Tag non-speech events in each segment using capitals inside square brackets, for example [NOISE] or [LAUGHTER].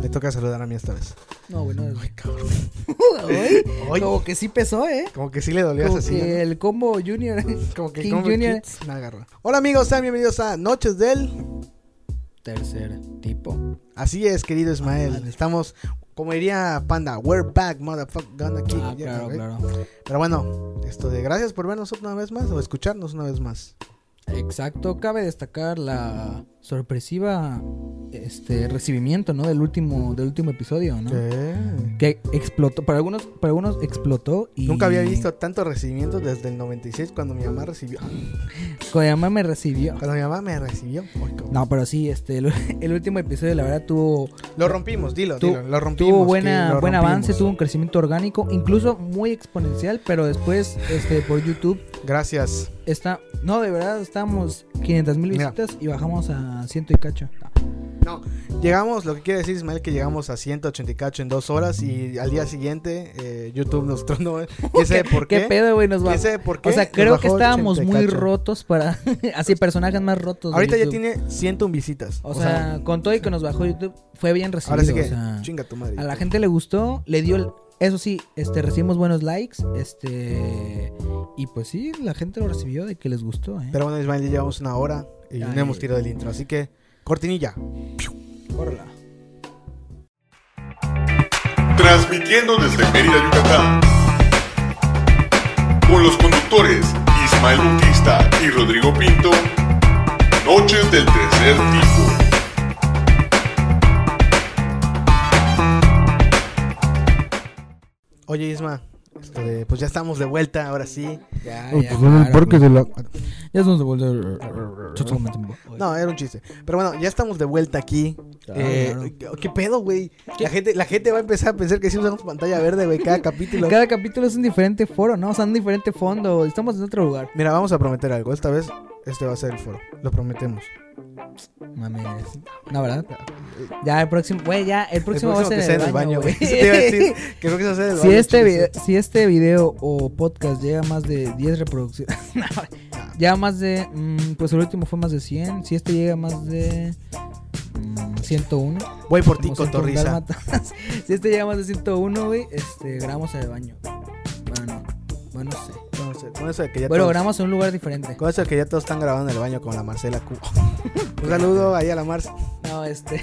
Le toca saludar a mí esta vez. No, bueno. Ay, cabrón. Ay, [LAUGHS] Ay. como que sí pesó, ¿eh? Como que sí le dolió Como esa que el combo junior. Como que King como Junior. Kids me agarró. Hola amigos, sean bienvenidos a Noches del. Tercer tipo. Así es, querido Ismael. Estamos, como diría Panda, we're back, motherfucker. Gonna kick Ah, claro, ¿ok? claro. Pero bueno, esto de gracias por vernos una vez más o escucharnos una vez más. Exacto. Cabe destacar la sorpresiva este recibimiento, ¿no? Del último, del último episodio, ¿no? ¿Qué? Que explotó, para algunos, para algunos explotó y Nunca había visto tanto recibimiento desde el 96 cuando mi mamá recibió. Cuando mi mamá me recibió. Cuando mi mamá me recibió. No, pero sí, este, el, [LAUGHS] el último episodio, la verdad, tuvo, Lo rompimos, dilo, Tu- dilo. Lo rompimos. tuvo buena, buen avance, tuvo un crecimiento orgánico, incluso muy exponencial, pero después, este, por YouTube, Gracias. está, no, de verdad, estábamos 500 mil Mira. visitas y bajamos a ciento y cacho. No, llegamos, lo que quiere decir Ismael que llegamos a 180 y cacho en dos horas y al día siguiente eh, YouTube nos tronó. [LAUGHS] ¿Quién sabe por qué? ¿Qué pedo, güey? Nos ¿Quién bajó. sabe por qué? O sea, creo que estábamos 80 y muy cacho. rotos para, [LAUGHS] así, personajes más rotos. Ahorita ya tiene 101 visitas. O, sea, con todo y que nos bajó YouTube, fue bien recibido. ahora sí que o sea, chinga tu madre. A la gente le gustó, le dio el... Eso sí, este, recibimos buenos likes, este... Y pues sí, la gente lo recibió de que les gustó, ¿eh? Pero bueno, Ismael, ya llevamos una hora y Ay. no hemos tirado el intro, así que cortinilla. Córrela. Transmitiendo desde Mérida, Yucatán. Con los conductores Ismael Bautista y Rodrigo Pinto. Noches del tercer tipo. Oye, Isma, esto de- pues ya estamos de vuelta, ahora sí. Ya, ya, pues, claro, porque de la- Ya estamos de vuelta. Totalmente. No, era un chiste. Pero bueno, ya estamos de vuelta aquí. Claro, Eh, claro. ¿qué, qué pedo, güey? La gente, la gente va a empezar a pensar que sí usamos pantalla verde, güey, cada capítulo. Cada capítulo es un diferente foro, ¿no? O sea, un diferente fondo. Estamos en otro lugar. Mira, vamos a prometer algo. Esta vez, este va a ser el foro. Lo prometemos. Mames. No, ¿verdad? Ya, el próximo... Güey, ya, el próximo, el próximo va a que ser sea en el baño, güey. [LAUGHS] Que creo que va a ser el Si baño, este, video, si este video o podcast llega a más de 10 reproducciones, [LAUGHS] no, ya más de, mm, pues el último fue más de 100, si este llega a más de mm, 101, Voy por ti, como 101 cotorriza. [LAUGHS] si este llega a más de 101, güey, este, grabamos en el baño. Bueno, no, bueno, no sé. Con eso de que ya Bueno, todos, grabamos en un lugar diferente. con eso de que ya todos están grabando en el baño con la Marcela Q. [LAUGHS] un saludo ahí a la Marce. No, este,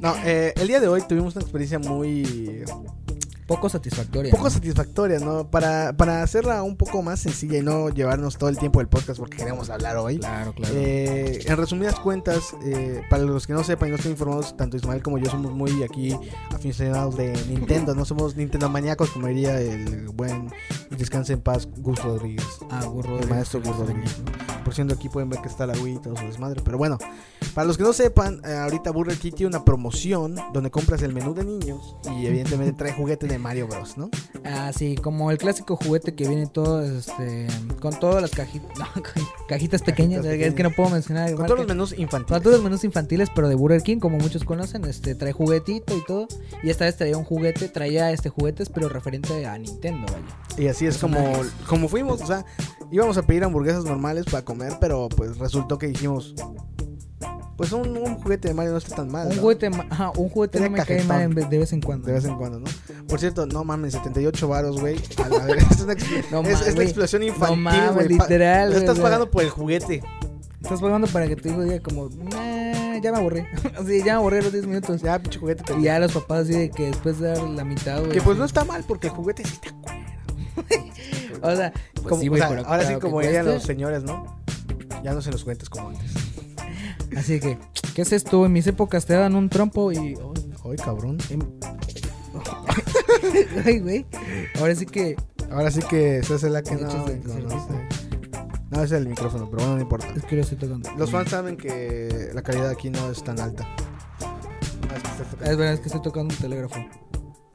No, eh, el día de hoy tuvimos una experiencia muy poco satisfactoria. poco ¿no? satisfactoria, ¿no? Para, para hacerla un poco más sencilla y no llevarnos todo el tiempo del podcast porque queremos hablar hoy. Claro, claro. Eh, en resumidas cuentas, eh, para los que no sepan y no estén informados, tanto Ismael como yo somos muy aquí aficionados de Nintendo, no somos Nintendo maníacos como diría el buen y descanse en paz Gus Rodríguez. ah, burro. El maestro Gus Rodríguez. ¿no? Por cierto, aquí pueden ver que está la Wii y todo su desmadre. Pero bueno, para los que no sepan, eh, ahorita Burger King tiene una promoción donde compras el menú de niños y evidentemente trae juguete de Mario Bros, ¿no? Ah, sí, como el clásico juguete que viene todo, este, con todas las cajitas, [LAUGHS] no, con cajitas pequeñas, Cajitas es que no puedo mencionar. Con todos los menús Con infantiles. todos los menús infantiles, pero de Burger King, como muchos conocen, este, trae juguetito y todo. Y esta vez traía un juguete, traía este juguetes, pero referente a Nintendo, vaya. Y así es como, Personajes. como fuimos, o sea, íbamos a pedir hamburguesas normales para comer, pero pues resultó que dijimos, pues un, un juguete de Mario no está tan mal. Un ¿no? juguete, ajá, un juguete Tenía no me cae mal de vez en cuando. De vez en cuando, ¿no? Por cierto, no mames, 78 varos, güey. [LAUGHS] Es, una No es, mames, es la explosión No infantil, mames, güey. Pa- literal. güey, estás pagando por el juguete. Estás pagando para que tu hijo diga como, "Nah, ya me aborré. [LAUGHS] Así, ya me aborré los 10 minutos. Ya, pinche juguete. te- Y ya los papás así de que después de dar la mitad, güey. Que pues no está mal porque el juguete sí está cuero. [LAUGHS] O sea, pues Como- sí, o güey, sea, pero ahora sí como cueste. los señores, ¿no? Ya no se los juguetes como antes. [LAUGHS] Así que, ¿qué es esto? En mis épocas te daban un trompo y. Ay, cabrón. [LAUGHS] Ay, güey. Ahora sí que. Ahora sí que se hace la que no, no, no es el micrófono, pero bueno, no importa. Es que lo estoy tocando. Los fans saben que la calidad aquí no es tan alta. Ah, que. Es verdad, es que estoy tocando un telégrafo.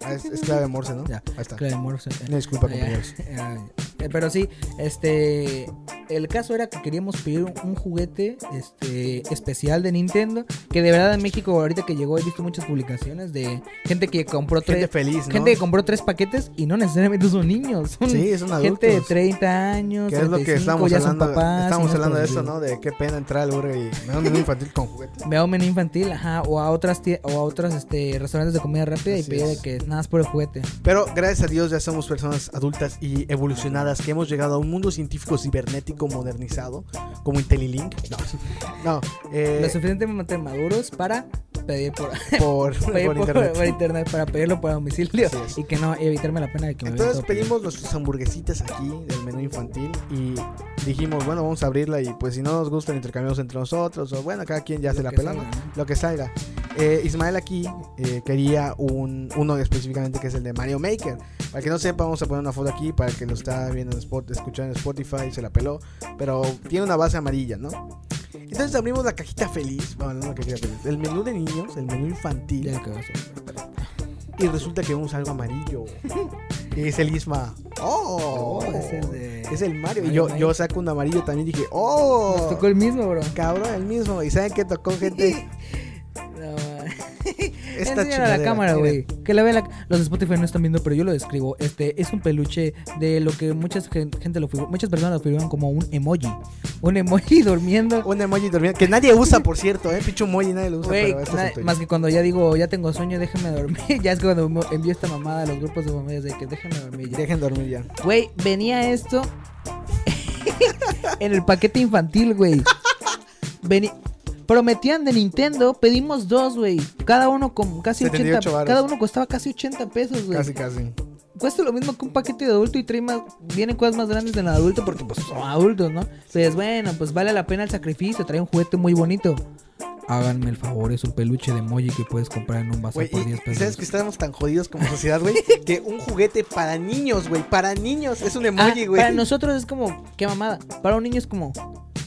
Ah, es, es clave Morse, ¿no? Ya. Ahí está. Claro, Morse. Una disculpa, ya. compañeros. Ya. Eh, Pero sí, este. El caso era que queríamos pedir un, juguete este especial de Nintendo. Que de verdad en México, ahorita que llegó, he visto muchas publicaciones de gente que compró Gente tres. feliz, ¿no? Gente que compró tres paquetes y no necesariamente son niños. Son Sí, son adultos. gente de 30 años. Que es lo que 35, estamos hablando. papás, estamos hablando de eso, ¿no? De qué pena entrar al burger y me da un menú infantil con juguete. Ve a un menú infantil, ajá, o a otras o a otros este, restaurantes de comida rápida Así y pedir es. que nada más por el juguete. Pero gracias a Dios ya somos personas adultas y evolucionadas que hemos llegado a un mundo científico cibernético modernizado como IntelliLink. No, no, eh, Lo suficientemente maduros para pedir por, por, [LAUGHS] pedir por por- internet. por internet, para pedirlo por domicilio y que no evitarme la pena de que me Entonces pedimos nuestras hamburguesitas aquí del menú infantil y dijimos, bueno, vamos a abrirla y pues si no nos gustan intercambiamos entre nosotros o bueno, cada quien ya Lo se la que pela, ¿no? salga, ¿no? lo que salga. Eh, Ismael aquí eh, quería un, uno específicamente que es el de Mario Maker. Para que no sepa, vamos a poner una foto aquí para que lo está viendo en Spot, escuchando en Spotify, se la peló. Pero tiene una base amarilla, ¿no? Entonces abrimos la cajita feliz, bueno, no la cajita feliz, el menú de niños, el menú infantil. Ya que Y resulta que vemos algo amarillo. y es el Isma. ¡Oh! Oh, es el de- Es el Mario. Y yo, yo saco un amarillo también dije, ¡Oh! Nos tocó el mismo, bro. Cabrón, el mismo. ¿Y saben qué tocó, gente? [LAUGHS] Esta Enséñalo a la cámara, güey. Que la vean la... Los de Spotify no están viendo, pero yo lo describo. Este es un peluche de lo que muchas gen- gente lo muchas personas lo figuran como un emoji. Un emoji [LAUGHS] durmiendo. Un emoji durmiendo. Que nadie usa, por cierto, ¿eh? Picho emoji nadie lo usa. Güey, pero es na- tuyo. más que cuando ya digo, ya tengo sueño, déjame dormir. [LAUGHS] ya es cuando envío esta mamada a los grupos de familias de que déjame dormir ya. Dejen dormir ya. Güey, venía esto [LAUGHS] en el paquete infantil, güey. Veni- Prometían de Nintendo, pedimos dos, güey. Cada uno con casi 78 80. varos. Cada uno costaba casi 80 pesos, güey. Casi, casi. Cuesta lo mismo que un paquete de adulto y trae más, vienen cosas más grandes en el adulto porque pues son adultos, ¿no? Entonces, bueno, pues vale la pena el sacrificio, trae un juguete muy bonito. Háganme el favor, es un peluche de emoji que puedes comprar en un bazar Güey, por y, 10 y pesos. sabes que estamos tan jodidos como sociedad, güey, [LAUGHS] que un juguete para niños, güey, para niños es un emoji, Ah, güey. Para nosotros es como, qué mamada. Para un niño es como,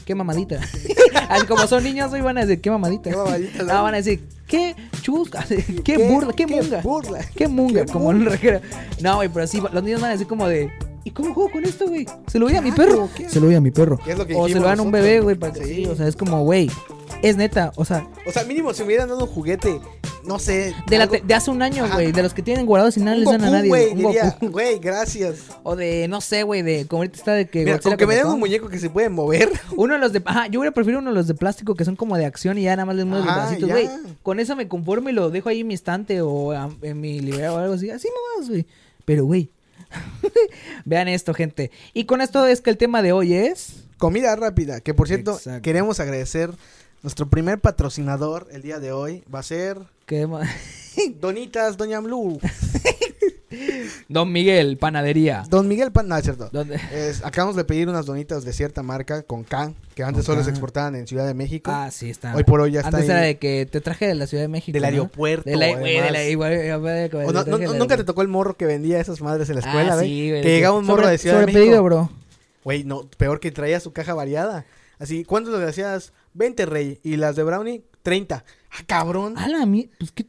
qué mamadita. [LAUGHS] Así como son niños hoy van a decir, qué mamadita. Qué mamadita, ¿no? Ah, van a decir, qué chusca, [LAUGHS] qué, burla, qué, munga. burla. Qué munga, Qué como en un rejero. No, güey, pero sí, los niños van a decir como de, ¿y cómo juego con esto, güey? Se lo doy a mi perro. ¿qué? Se lo doy a mi perro. ¿Qué es lo que O se lo dan a un bebé, güey, para que Sí. sí. O sea, es como, güey, es neta, o sea, O sea, mínimo si me hubieran dado un juguete, no sé. de, la hace un año, güey, de los que tienen guardados y nada les dan a nadie. güey, un diría, Goku. [LAUGHS] güey, gracias. O de, no sé, güey, de, como ahorita está de que... Mira, con que me den un muñeco que se puede mover. [LAUGHS] Uno de los de. Ajá, yo hubiera preferido uno de los de plástico que son como de acción y ya nada más les mueves los bracitos, güey. Con eso me conformo y lo dejo ahí en mi estante o en mi librero o algo así. Así nomás, güey. Pero, güey. [LAUGHS] Vean esto, gente. Y con esto es que el tema de hoy es. Comida rápida, que por cierto, Exacto. queremos agradecer. Nuestro primer patrocinador el día de hoy va a ser que ma- [LAUGHS] Donitas Doña Blue. Don Miguel, panadería. Don Miguel Pan, no, es cierto. ¿Dónde? Es- acabamos de pedir unas donitas de cierta marca con K, que antes Con solo K. se exportaban en Ciudad de México. Ah, sí, está. Hoy por hoy ya está Antes ahí era de que te traje de la Ciudad de México. del ¿no? aeropuerto. De la, güey, de la, igual, igual, igual, O no- te no- traje del nunca te tocó el morro que vendía esas madres en la escuela, Ah, güey? sí, que llegaba un morro sobre- de Ciudad de México. pedido, bro. Güey, no, peor que traía su caja variada. Así, ¿cuántos le decías? 20 rey. Y las de Brownie, 30. Ah, cabrón. A la mí, pues qué,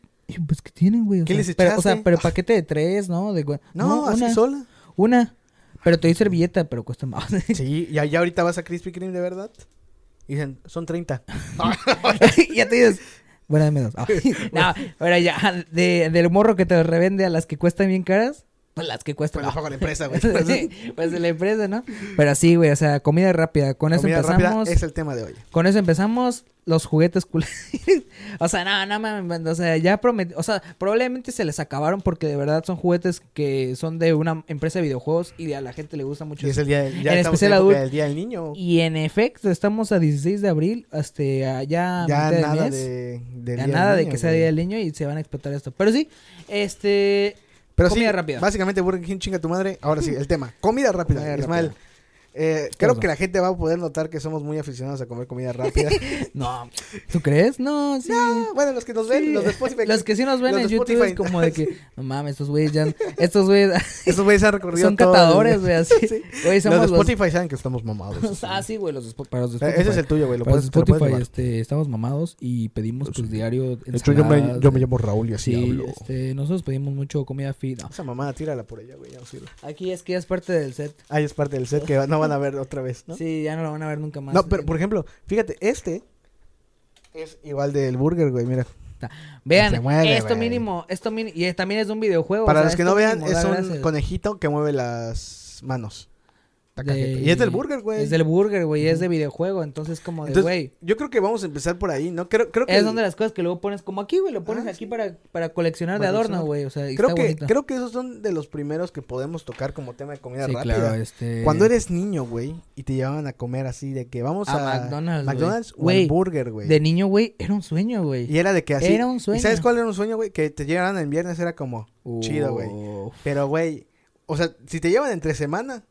pues qué tienen, güey. O ¿Qué sea, les pero, o sea, echaste? pero paquete de tres, ¿no? De, gua- no, así una, sola. Una. Pero te doy servilleta, pero cuesta más. Sí, [LAUGHS] y allá ahorita vas a Krispy Kreme de verdad. Y dicen, son 30. [LAUGHS] y ya te dices, bueno, dame dos. no, ahora ya, de, del morro que te revende a las que cuestan bien caras, pues las que cuestan. Pues las paga la [LAUGHS] empresa, güey. pues de la empresa, ¿no? Pero sí, güey, o sea, comida rápida. Con eso rápida empezamos. es el tema de hoy. Con eso empezamos los juguetes culeros. [LAUGHS] o sea, no, no mames, o sea, ya prometí, o sea, probablemente se les acabaron porque de verdad son juguetes que son de una empresa de videojuegos y a la gente le gusta mucho. Y es el día del, ya En especial adulto. del Día del Niño. Y en efecto, estamos a 16 de abril, hasta ya, ya mitad de nada mes. de, Ya Día nada del de que sea güey. Día del Niño y se van a explotar esto. Pero sí, este... Pero comida sí, rápida. básicamente Burger King chinga tu madre. Ahora sí, [LAUGHS] el tema. Comida rápida. Comida Ismael, rápida. Eh, creo que la gente va a poder notar que somos muy aficionados a comer comida rápida. [LAUGHS] No, ¿tú crees? No, sí. Ah, bueno, los que nos ven, Sí. los de Spotify. Los que sí nos ven en YouTube Spotify. es como de que, [LAUGHS] no mames, estos güeyes ya, estos güeyes [LAUGHS] Esos güeyes han recorrido son todo catadores, güey, así. Sí. Los de los, Spotify saben que estamos mamados. Ah, sí, güey, los para los de Eh, Spotify. Ese es el tuyo, güey. Lo Para puedes, lo Spotify, este, estamos mamados y pedimos pues diario De hecho, yo me, yo me llamo Raúl y así Sí, hablo. este, nosotros pedimos mucho comida fit. no. Esa mamada, tírala por ella, güey. Ya no sirve. Aquí es que ya es parte del set. Ahí es parte del set que va- no van a ver otra vez, ¿no? Sí, ya no lo van a ver nunca más. No, pero por ejemplo, fíjate, este es igual del burger, güey, mira. Vean, mueve, esto güey. mínimo, esto mínimo, y también es de un videojuego. Para o sea, los que no vean, mínimo es un gracias. conejito que mueve las manos. De-. Y es del burger, güey. Es del burger, güey, es de videojuego, entonces como de, güey. yo creo que vamos a empezar por ahí, ¿no? Creo, creo que Es el- donde las cosas que luego pones como aquí, güey, lo pones Ah, aquí sí. para, para coleccionar de adorno, güey, o sea, y creo está que bonito. creo que esos son de los primeros que podemos tocar como tema de comida Sí, rápida. claro, este... Cuando eres niño, güey, y te llevaban a comer así de que vamos A a, McDonald's. McDonald's o al burger, güey. De niño, güey, era un sueño, güey. Y era de que así. Era un sueño. ¿Y sabes cuál era un sueño, güey? Que te llegaran el viernes era como chido, güey. Pero, güey, o sea, si te llevan entre semana,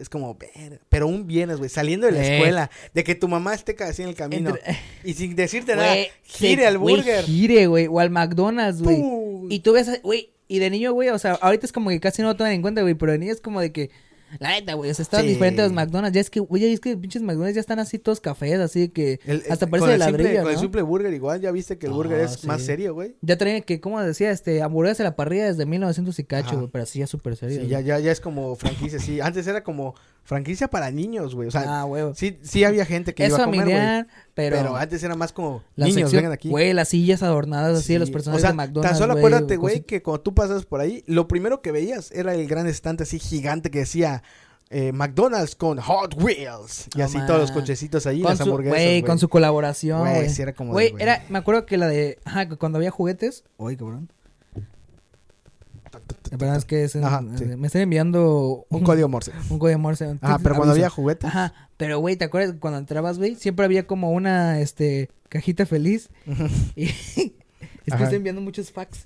es como, ver, pero un viernes, güey, saliendo de la Eh. escuela, de que tu mamá esté así en el camino Entre- [LAUGHS] y sin decirte nada, gire al burger. Gire, güey, o al McDonald's, güey. Y tú ves, güey, y de niño, güey, o sea, ahorita es como que casi no lo toman en cuenta, güey, pero de niño es como de que, la neta, güey, o sea, estaban Sí. diferentes los McDonald's. Ya es que, güey, es que pinches McDonald's ya están así todos cafés, así que El- hasta parece de ladrillo, Con el simple burger igual, ya viste que el burger Ah, es más serio, güey. Ya traen que, como decía, este, hamburguesas a la parrilla desde 1900 y cacho, güey, pero así ya súper serio. Sí, ya, ya, ya es como franquicia, sí. Antes era como franquicia para niños, güey. O sea, ah, sí, sí había gente que iba a comer, güey. familiar, pero, Pero, antes era más como la niños, sección- vengan aquí. Güey, las sillas adornadas así de los personajes o sea, de McDonald's, Tan solo acuérdate, güey, que cuando tú pasas por ahí, lo primero que veías era el gran estante así gigante que decía eh, McDonald's con Hot Wheels. Y así todos los cochecitos ahí, con las hamburguesas. güey, con su colaboración, Güey, sí era como Güey, era, me acuerdo que la de, ajá, que cuando había juguetes. Uy, cabrón. La verdad es que es en- Ajá, sí. me están enviando Un código Morse. un código Morse. Ajá, Entonces, pero cuando había juguetes. Ajá, pero güey, ¿te acuerdas cuando entrabas, güey? Siempre había como una, este, cajita feliz. Y [LAUGHS] es que Ajá. estoy enviando muchos fax.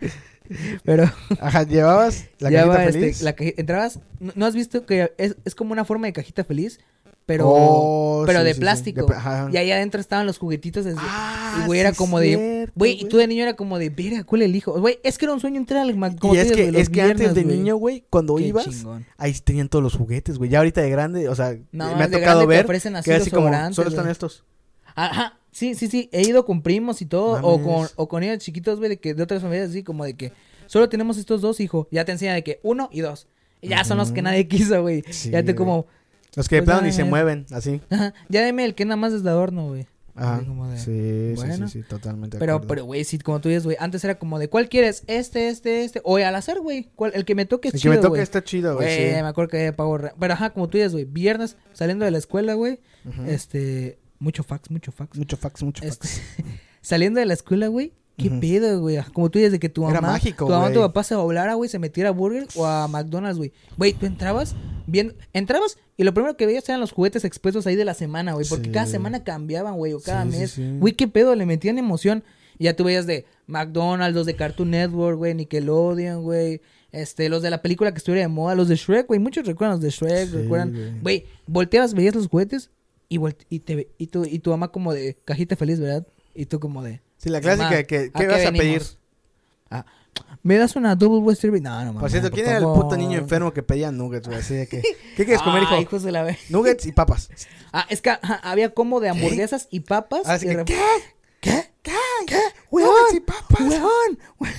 [LAUGHS] pero Ajá, llevabas la llevaba, cajita este, feliz. la entrabas, ¿no, no has visto que es, es como una forma de cajita feliz? Pero, Oh, pero sí, de sí, sí. plástico. De pla- ajá. Y ahí adentro estaban los juguetitos. así. Ah, y güey, era sí como de. Güey, y tú de niño era como de, verga, ¿cuál elijo? Güey, es que era un sueño entrar al como Y es que, es que antes viernes, de güey. niño, güey, cuando Qué ibas, chingón. ahí tenían todos los juguetes, güey. Ya ahorita de grande, o sea, No, me ha de tocado te ver ofrecen así que así como, solo están estos. Ajá, sí, sí, sí. He ido con primos y todo. O con, o con niños chiquitos, güey, de, que, de otras familias, así como de que solo tenemos estos dos, hijo. Ya te enseña de que uno y dos. Y ya son los que nadie quiso, güey. Sí, ya te como. Los que de Pues plano ni se mueven, así. [LAUGHS] Ajá, ya deme el que nada más es de adorno, güey. Ajá. De- Sí, bueno. sí, sí, sí, totalmente. Pero, acuerdo. pero, güey, sí, como tú dices, güey, antes era como de, ¿cuál quieres? Este, este, este. O al azar, güey. El que me toque es El que chido, me toque está chido, güey. Sí. me acuerdo que había pago re- Pero ajá, como tú dices, güey, viernes saliendo de la escuela, güey. Este, mucho fax, mucho fax. Mucho fax, mucho Este, fax. [LAUGHS] saliendo de la escuela, güey. ¿Qué pedo, güey? Como tú dices, de que tu Era mamá, mágico, tu mamá, tu papá se doblara, güey, se metiera a Burger o a McDonald's, güey. Güey, tú entrabas, bien, entrabas y lo primero que veías eran los juguetes expuestos ahí de la semana, güey. Porque Sí. cada semana cambiaban, güey, o cada Sí, mes. sí. Güey, qué pedo, le metían emoción. Y ya tú veías de McDonald's, los de Cartoon Network, güey, Nickelodeon, güey. Este, los de la película que estuviera de moda, los de Shrek, güey. Muchos recuerdan los de Shrek, recuerdan. güey. Volteabas, veías los juguetes y, volte- y, te, y, tu, y tu mamá como de cajita feliz, ¿verdad? Y tú como de... Sí, la clásica "Mamá, de que, ¿a ¿qué vas a venimos?". pedir? Ah, ¿Me das una double western? No, no, mamá, Por cierto, ¿quién era el puto niño enfermo que pedía nuggets, güey? Así de que, ¿qué quieres comer, hijo? Hijos de la Nuggets y papas. [LAUGHS] Ah, es que ajá, había como de hamburguesas y papas. Así y que, de ¿qué? ¿Qué? ¿Qué? ¿Qué? Nuggets y papas.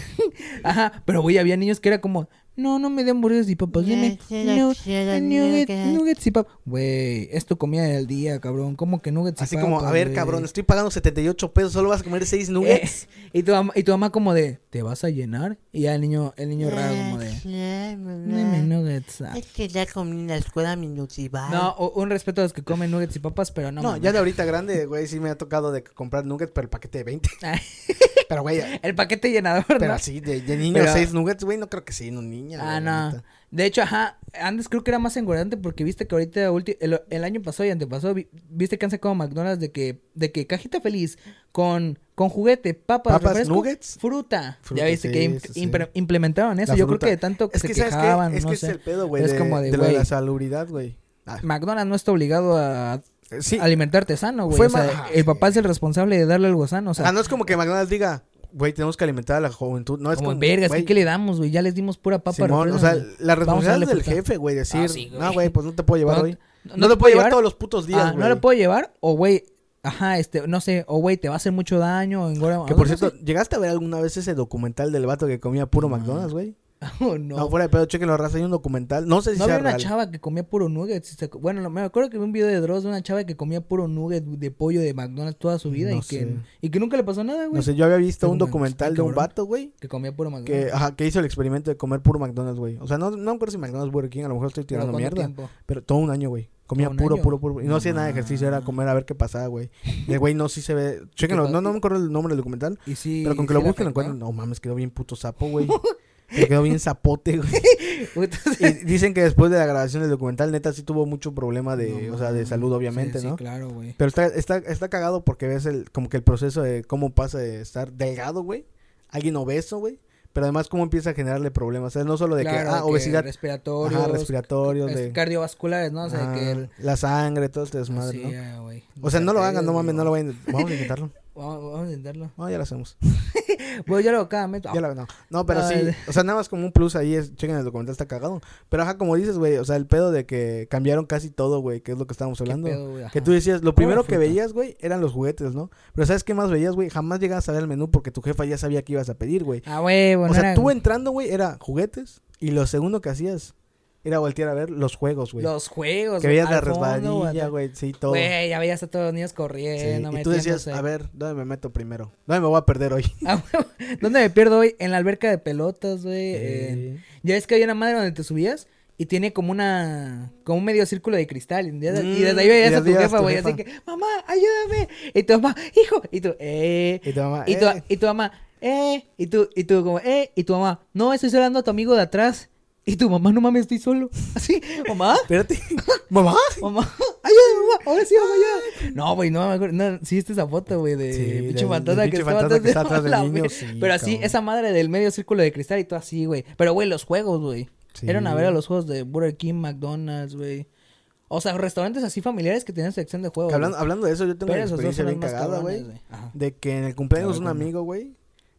[LAUGHS] Ajá, pero güey, había niños que era como, no, no me den hamburguesas y papas, dime nu- nuggets, nuggets y papas. Güey, es tu comida del día, cabrón. ¿Cómo que nuggets y Así papas? como, a ver, cabrón, estoy pagando 78 pesos, solo vas a comer 6 nuggets. Eh, y, tu mamá, y tu mamá como de, ¿te vas a llenar? Y ya el niño, el niño raro como de, dime nuggets. ah". Es que ya comí en la escuela minutival. No, un respeto a los que comen nuggets y papas, pero no. No, mamá. ya de ahorita grande, güey, sí me ha tocado de comprar nuggets, pero el paquete de 20. [LAUGHS] Pero, güey, el paquete llenador, pero ¿no? así, de, de niño, Pero- 6 nuggets, güey, no creo que sí, en un niño. Ah, no. neta. De hecho, ajá, antes creo que era más engordante porque viste que ahorita el, el año pasado y antepasado vi- viste que han sacado McDonald's de que de que cajita feliz con con juguete, papas, Papas, refresco, nuggets. fruta. Fruta, ya viste sí, que im- sí, impre- implementaron eso. La Yo creo que de tanto que Es se que, ¿sabes quejaban? Es no que sé. es el pedo, güey, Es de, como de, de de la salubridad, güey. Ah, McDonald's no está obligado a sí. alimentarte sano, güey. Fue O sea, ma- el papá es el responsable de darle algo sano, o sea, ah, no es como que McDonald's diga, güey, tenemos que alimentar a la juventud. No, es como como, vergas, ¿qué, le damos, güey? Ya les dimos pura papa. Simón, o sea, la responsabilidad es del fruta. jefe, güey, decir, Ah, sí, güey. no, güey, pues no te puedo llevar No- hoy. no No, te te puedo llevar llevar. todos los putos días, Ah, güey. no le puedo llevar o güey, ajá, este, no sé, o güey, te va a hacer mucho daño, engorda- Que por cierto, ¿llegaste a ver alguna vez ese documental del vato que comía puro. McDonald's, güey? [LAUGHS] Oh, no. No, fuera de pedo, chequen raza. Hay un documental. No sé si No sea había una chava que comía puro nugget. si se- Bueno, no- me acuerdo que vi un video de Dross de una chava que comía puro nugget de pollo de McDonald's toda su vida No y, que, y que nunca le pasó nada, güey. No sé, yo había visto un documental de un vato, güey. Que comía puro Que, McDonald's. ajá, que hizo el experimento de comer puro McDonald's, güey. O sea, no, no me acuerdo si McDonald's Burger King, a lo mejor estoy ¿Pero tirando mierda. tiempo? Pero todo un año, güey. Comía ¿Todo un puro, puro, puro. Y no No hacía nada de ejercicio, era comer a ver qué pasaba, güey. Y el güey no sí se ve. Chéquenlo, no, no me acuerdo el nombre del documental. Y sí, Pero con que lo busquen lo encuentran. No mames, quedó bien puto sapo, güey. [LAUGHS] Le quedó bien zapote, güey. [LAUGHS] Y dicen que después de la grabación del documental, neta, sí tuvo mucho problema de, no o sea, de salud, obviamente, Sí, ¿no? Sí, claro, güey. Pero está, está, está cagado porque ves el, como que el proceso de cómo pasa de estar delgado, güey. Alguien obeso, güey. Pero además cómo empieza a generarle problemas. O sea, no solo de Claro, que, ah, de que obesidad, respiratorios, ajá, respiratorios, es- de cardiovasculares, ¿no? O sea, ajá, que el... la sangre, todo este desmadre, Sí, ¿no? ah, güey. O sea, no lo hagan, no mames, no lo vayan. Vamos a intentarlo. [LAUGHS] Vamos, vamos a intentarlo. No, ya lo hacemos. [LAUGHS] Bueno, yo lo cada mes. Ya lo- no. no, pero sí. Ay. O sea, nada más como un plus ahí es, chequen el documental, está cagado. Pero ajá, como dices, güey, o sea, el pedo de que cambiaron casi todo, güey, que es lo que estábamos ¿Qué hablando. pedo? Que tú decías, lo primero que fruta. veías, güey, eran los juguetes, ¿no? Pero ¿sabes qué más veías, güey? Jamás llegabas a ver el menú porque tu jefa ya sabía que ibas a pedir, güey. Ah, güey, bueno, o sea, tú entrando, güey, era juguetes y lo segundo que hacías era voltear a ver los juegos, güey. los juegos. Que veías la resbaladilla, güey. sí, todo. Güey, ya veías a todos los niños Sí, corriendo, Y tú decías, a ver, ¿dónde me meto primero? ¿Dónde me voy a perder hoy? [LAUGHS] Ah. ¿Dónde me pierdo hoy? En la alberca de pelotas, güey. Ya ves que hay una madre donde te subías y tiene como una. como un medio círculo de cristal. Y desde, y desde ahí Mm, veías a tu jefa, güey. Así que, mamá, ayúdame. Y tu mamá, hijo. Y tú, eh. Y tu mamá, Y tu, eh. y tu mamá, eh. Y tú, y tú, como, eh. Y tu mamá, no, estoy hablando a tu amigo de atrás. Y tu mamá, no mames, estoy solo. Así, mamá, Espérate. [LAUGHS] ¿Mamá? mamá, ayúdame, mamá. Ahora sí, mamá, ayuda. No, güey, no me acuerdo. No, sí, viste esa foto, güey, de Sí, pinche fantasma que estaba está atrás del niño, sí, Pero así, cabrón. esa madre del medio círculo de cristal y todo así, güey. Pero, güey, los juegos, güey. Sí. Eran a ver a los juegos de Burger King, McDonald's, güey. O sea, restaurantes así familiares que tenían sección de juegos. Hablando, hablando de eso, yo tengo Pero una experiencia bien cagada, güey. De que en el cumpleaños de un amigo, güey.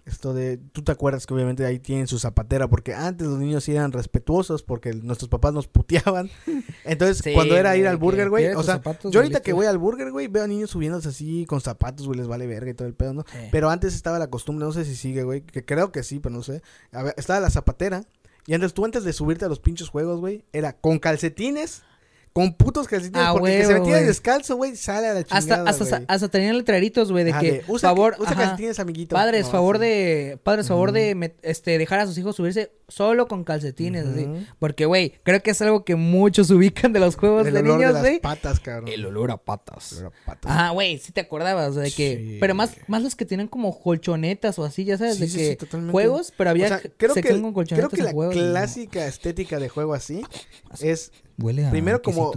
Esto de. Tú te acuerdas que obviamente ahí tienen su zapatera. Porque antes los niños sí eran respetuosos. Porque nuestros papás nos puteaban. [LAUGHS] Entonces, Sí, cuando era ir al burger, güey. O sea, zapatos, yo ahorita que voy al burger, güey, veo a niños subiéndose así con zapatos, güey, les vale verga y todo el pedo, ¿no? Sí. Pero antes estaba la costumbre, no sé si sigue, güey. Que creo que sí, pero no sé. A ver, estaba la zapatera. Y antes tú, antes de subirte a los pinches juegos, güey, era con calcetines. Con putos calcetines. Ah, porque el que se metía güey. descalzo, güey, sale a la chingada, hasta, güey. hasta tenían letreritos, güey, de Ajá, que, de, usa, favor, usa ajá, calcetines, amiguito. padres, No, favor de, padres, favor de, met- este, dejar a sus hijos subirse solo con calcetines, así. Ujú. Porque, güey, creo que es algo que muchos [LAUGHS] ubican de los juegos El de olor niños, de las güey. patas, cabrón. El olor a patas. El olor a patas. Ajá, güey, sí te acordabas, de que, Sí. pero más, más los que tienen como colchonetas o así, ya sabes, Sí, de sí, que totalmente. juegos, pero había O sea, creo que, con creo colchonetas que y la juegos. clásica estética de juego así es Huele a primero como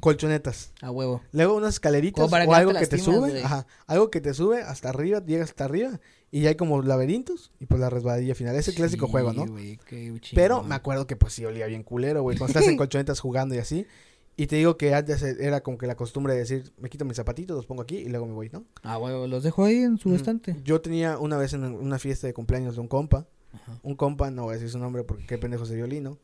colchonetas. a huevo. Luego unas escaleritas para o algo que te sube, ajá, algo que te sube hasta arriba, llegas hasta arriba y ya hay como laberintos y pues la resbaladilla final. Ese clásico Sí, juego, ¿no? qué Pero me acuerdo que pues sí olía bien culero, güey, cuando estás en [LAUGHS] colchonetas jugando y así. Y te digo que antes era como que la costumbre de decir, me quito mis zapatitos, los pongo aquí y luego me voy, ¿no? Ah, huevo, los dejo ahí en su Ujú. estante. Yo tenía una vez en una fiesta de cumpleaños de un compa. Ajá. Un compa, no voy a decir su nombre porque qué pendejo se violino.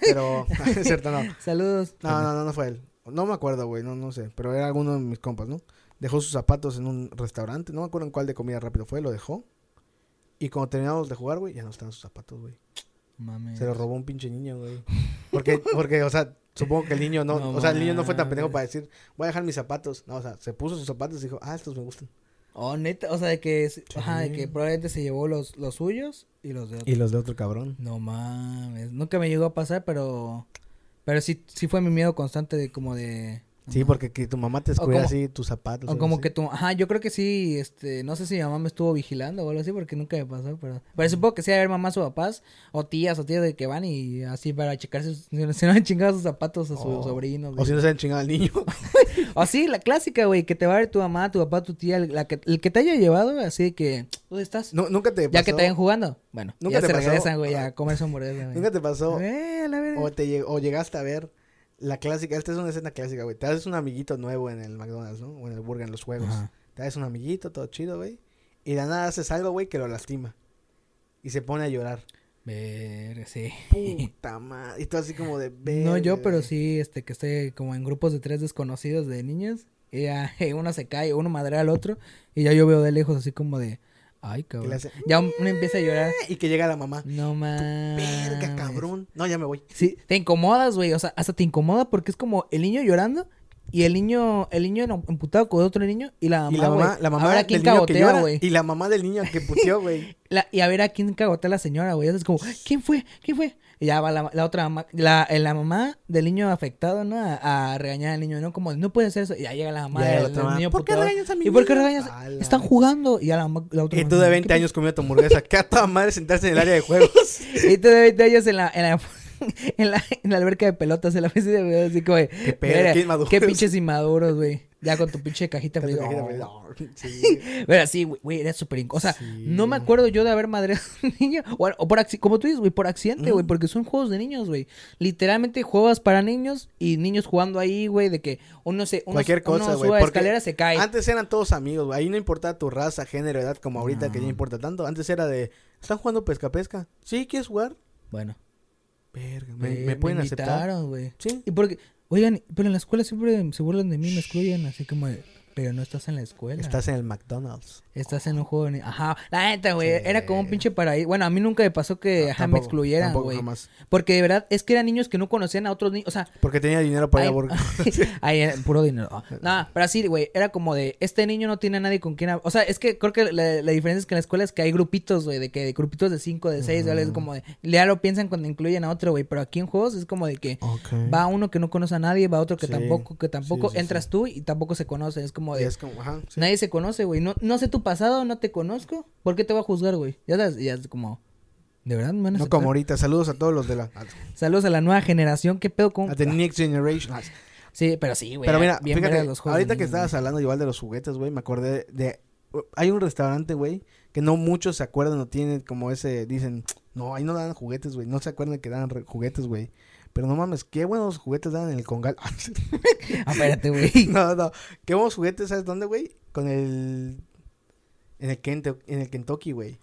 Pero, [LAUGHS] [LAUGHS] es cierto, no. Saludos. No, no, no, no fue él. No me acuerdo, güey, no, no sé. Pero era alguno de mis compas, ¿no? Dejó sus zapatos en un restaurante. No me acuerdo en cuál de comida rápido fue, lo dejó. Y cuando terminamos de jugar, güey, ya no estaban sus zapatos, güey. Mames. Se los robó un pinche niño, güey. Porque, [LAUGHS] porque, o sea, supongo que el niño no, No o sea, el niño no fue tan pendejo para decir, voy a dejar mis zapatos. No, o sea, se puso sus zapatos y dijo, ah, estos me gustan. Oh, neta, o sea, de que, ajá, de que probablemente se llevó los, los suyos y los de otro. Y los de otro cabrón. No mames, nunca me llegó a pasar, pero, pero sí, sí fue mi miedo constante de como de... Sí, porque que tu mamá te como- así tus zapatos. O como así. que tu, ajá, yo creo que sí, este, no sé si mi mamá me estuvo vigilando o algo así, porque nunca me pasó, pero, pero supongo que sí hay mamás o papás, o tías o tías de que van y así para checar si, no han chingado sus zapatos a sus Oh. sobrinos. O si no se han chingado al niño. [LAUGHS] O sí, la clásica, güey, que te va a ver tu mamá, tu papá, tu tía, la que, el que te haya llevado, así que, ¿dónde estás? No, nunca te pasó. ya que te vayan jugando. Bueno, ¿Nunca ya te se pasó? regresan, güey, a comer su hamburguesa, güey. Nunca te pasó. Eh, a la. O, te lleg- o llegaste a ver la clásica. Esta es una escena clásica, güey. Te haces un amiguito nuevo en el McDonald's, ¿no? O en el Burger, en los juegos. Ajá. Te haces un amiguito, todo chido, güey. Y de nada haces algo, güey, que lo lastima. Y se pone a llorar. Ver, sí. Puta [LAUGHS] madre. Y tú así como de. No yo, "Verga, pero güey". sí, este, que estoy como en grupos de tres desconocidos de niños. Y ya [LAUGHS] uno se cae, uno madrea al otro. Y ya yo veo de lejos así como de, Ay, cabrón. hace, Ya uno empieza a llorar. y que llega la mamá. No mames. Verga, cabrón. No, ya me voy. Sí, te incomodas, güey. O sea, hasta te incomoda porque es como el niño llorando y el niño, el niño emputado con otro niño y la mamá, y la mamá, la mamá a ver a quién niño que cagotea, güey. Y la mamá del niño que puteó, güey. [LAUGHS] Y a ver a quién cagotea la señora, güey. Es como, ¿quién fue? ¿Quién fue? Y ya va la, la otra mamá, la, eh, la mamá del niño afectado, ¿no? A, a regañar al niño, ¿no? Como, no puede hacer eso. Y ya llega la mamá del, mamá, niño ¿por qué regañas a mi ¿Y por qué regañas? A la- Están jugando. Y ya la, la otra Y tú mamá, de ¿qué 20 años comiendo tu hamburguesa. [LAUGHS] Que a toda madre sentarse en el área de [LAUGHS] juegos. Y tú de 20 años en la, en la, [LAUGHS] en la, en la alberca de pelotas, en la mesa de así como, Qué pedo, "Mira, qué inmaduros". qué pinches inmaduros, güey. Ya con tu pinche cajita [LAUGHS] feliz. No, [LAUGHS] sí. Pero sí, güey, era súper O sea, Sí. no me acuerdo yo de haber madreado a un niño. O, o por como tú dices, güey, por accidente, güey, porque son juegos de niños, güey. Literalmente juegas para niños y niños jugando ahí, güey, de que uno se. Uno, Cualquier cosa, güey. sube porque escalera, se cae. Antes eran todos amigos, güey. Ahí no importaba tu raza, género, edad, como ahorita que ya importa tanto. Antes era de, ¿están jugando pesca-pesca? ¿Sí? ¿Quieres jugar? Bueno, Verga, ¿me, me pueden aceptar? güey. Sí. Y porque, oigan, pero en la escuela siempre se burlan de mí, me excluyen, así como, de, pero no estás en la escuela. Estás en el McDonald's. Estás en un juego de Ajá, la neta, güey. Sí. Era como un pinche paraíso. Bueno, a mí nunca me pasó que No, ajá, me excluyeran, güey. Porque de verdad es que eran niños que no conocían a otros niños. O sea, Porque tenía dinero para ir a [LAUGHS] [LAUGHS] puro dinero. [LAUGHS] No, pero así, güey, era como de, este niño no tiene a nadie con quien... O sea, es que creo que la, la diferencia es que en la escuela es que hay grupitos, güey, de que de grupitos de cinco, de seis, ¿vale? Es como de, ya lo piensan cuando incluyen a otro, güey, pero aquí en juegos es como de que va uno que no conoce a nadie, va otro que Sí. tampoco, que tampoco, Sí, entras tú y tampoco se conoce, es como de... es como, ajá. Nadie se conoce, güey. No, no sé tu pasado, no te conozco. ¿Por qué te voy a juzgar, güey? Ya sabes, ya es como... ¿De verdad me van a No aceptar? como ahorita. Saludos a todos los de la... Saludos a la nueva generación. ¿Qué pedo con...? A the next generation. Ah, Sí, pero sí, güey. Pero mira, bien fíjate, los ahorita que niños, estabas güey. hablando igual de los juguetes, güey, me acordé de... Hay un restaurante, güey, que no muchos se acuerdan o tienen como ese... Dicen, no, ahí no dan juguetes, güey. No se acuerdan que dan juguetes, güey. Pero no mames, qué buenos juguetes dan en el Congal. [LAUGHS] [LAUGHS] Espérate, güey. no, no. Qué buenos juguetes, ¿sabes dónde, güey? Con el... En el, Kento- en el Kentucky, güey.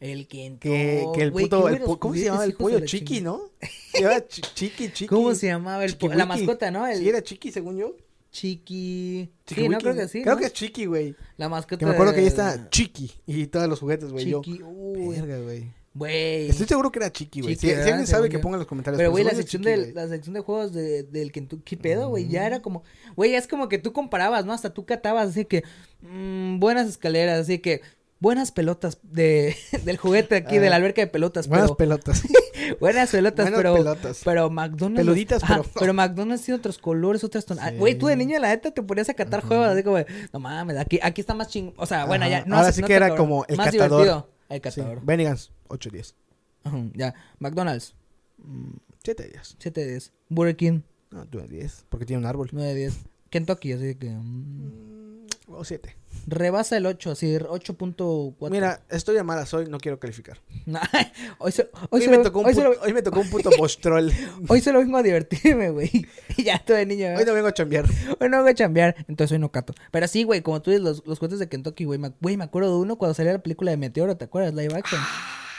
El Kentucky. Que, que el puto... el ¿Cómo se llamaba el pollo? Chiqui. ¿no? [LAUGHS] Llama Chi- Chiqui, Chiqui. ¿Cómo se llamaba el po- Chiqui la mascota, no? El Sí, era Chiqui, según yo. Chiqui. Chiqui Sí, no creo que sí. Creo ¿no? que es Chiqui, güey. la mascota. Que me acuerdo que ahí está Chiqui y todos los juguetes, güey. Yo, Chiqui. Uy, verga, güey. Güey. Estoy seguro que era Chiqui, güey. Si, alguien sabe que ponga en los comentarios. Pero, güey, la sección, Chiqui, de, la sección de juegos de, del Kentucky, ¿qué pedo, güey? Ya era como, güey, es como que tú comparabas, ¿no? Hasta tú catabas, así que, mm, buenas escaleras, así que, buenas pelotas de, [LAUGHS] del juguete aquí, Ah, de la alberca de pelotas, Buenas pero, pelotas. [LAUGHS] buenas pelotas, Buenas pero, pelotas. pero McDonald's. Peluditas, pero- pero McDonald's tiene otros colores, otras tonadas. Sí. Güey, tú de niño, la neta, te ponías a catar juegos, así como, de, no mames, aquí, aquí está más ching, o sea, bueno, ya, no Ahora hace- sí no que era cabrón, como el más catador. divertido, el Sí. catador. Bennigan's, 8 días. Ajá, ya, McDonald's, 7 días. 7 de 10. Burger King, No, 9 10. Porque tiene un árbol. 9 de 10. Kentucky, así que. mm, Mm, O 7. rebasa el 8, así, 8.4. Mira, estoy de mala soy, no quiero calificar. [LAUGHS] Hoy, se, hoy, Hoy, se me lo- tocó un hoy, se pu- lo- hoy me tocó un puto postrol. [LAUGHS] hoy solo vengo a divertirme, güey. Y [LAUGHS] ya estoy de niño, Hoy ¿verdad? no vengo a chambear. Hoy no voy a chambear, entonces hoy no cato. Pero sí, güey, como tú dices, los, los juguetes de Kentucky, güey. Me, güey, me acuerdo de uno cuando salió la película de Meteoro, ¿te acuerdas? Live action.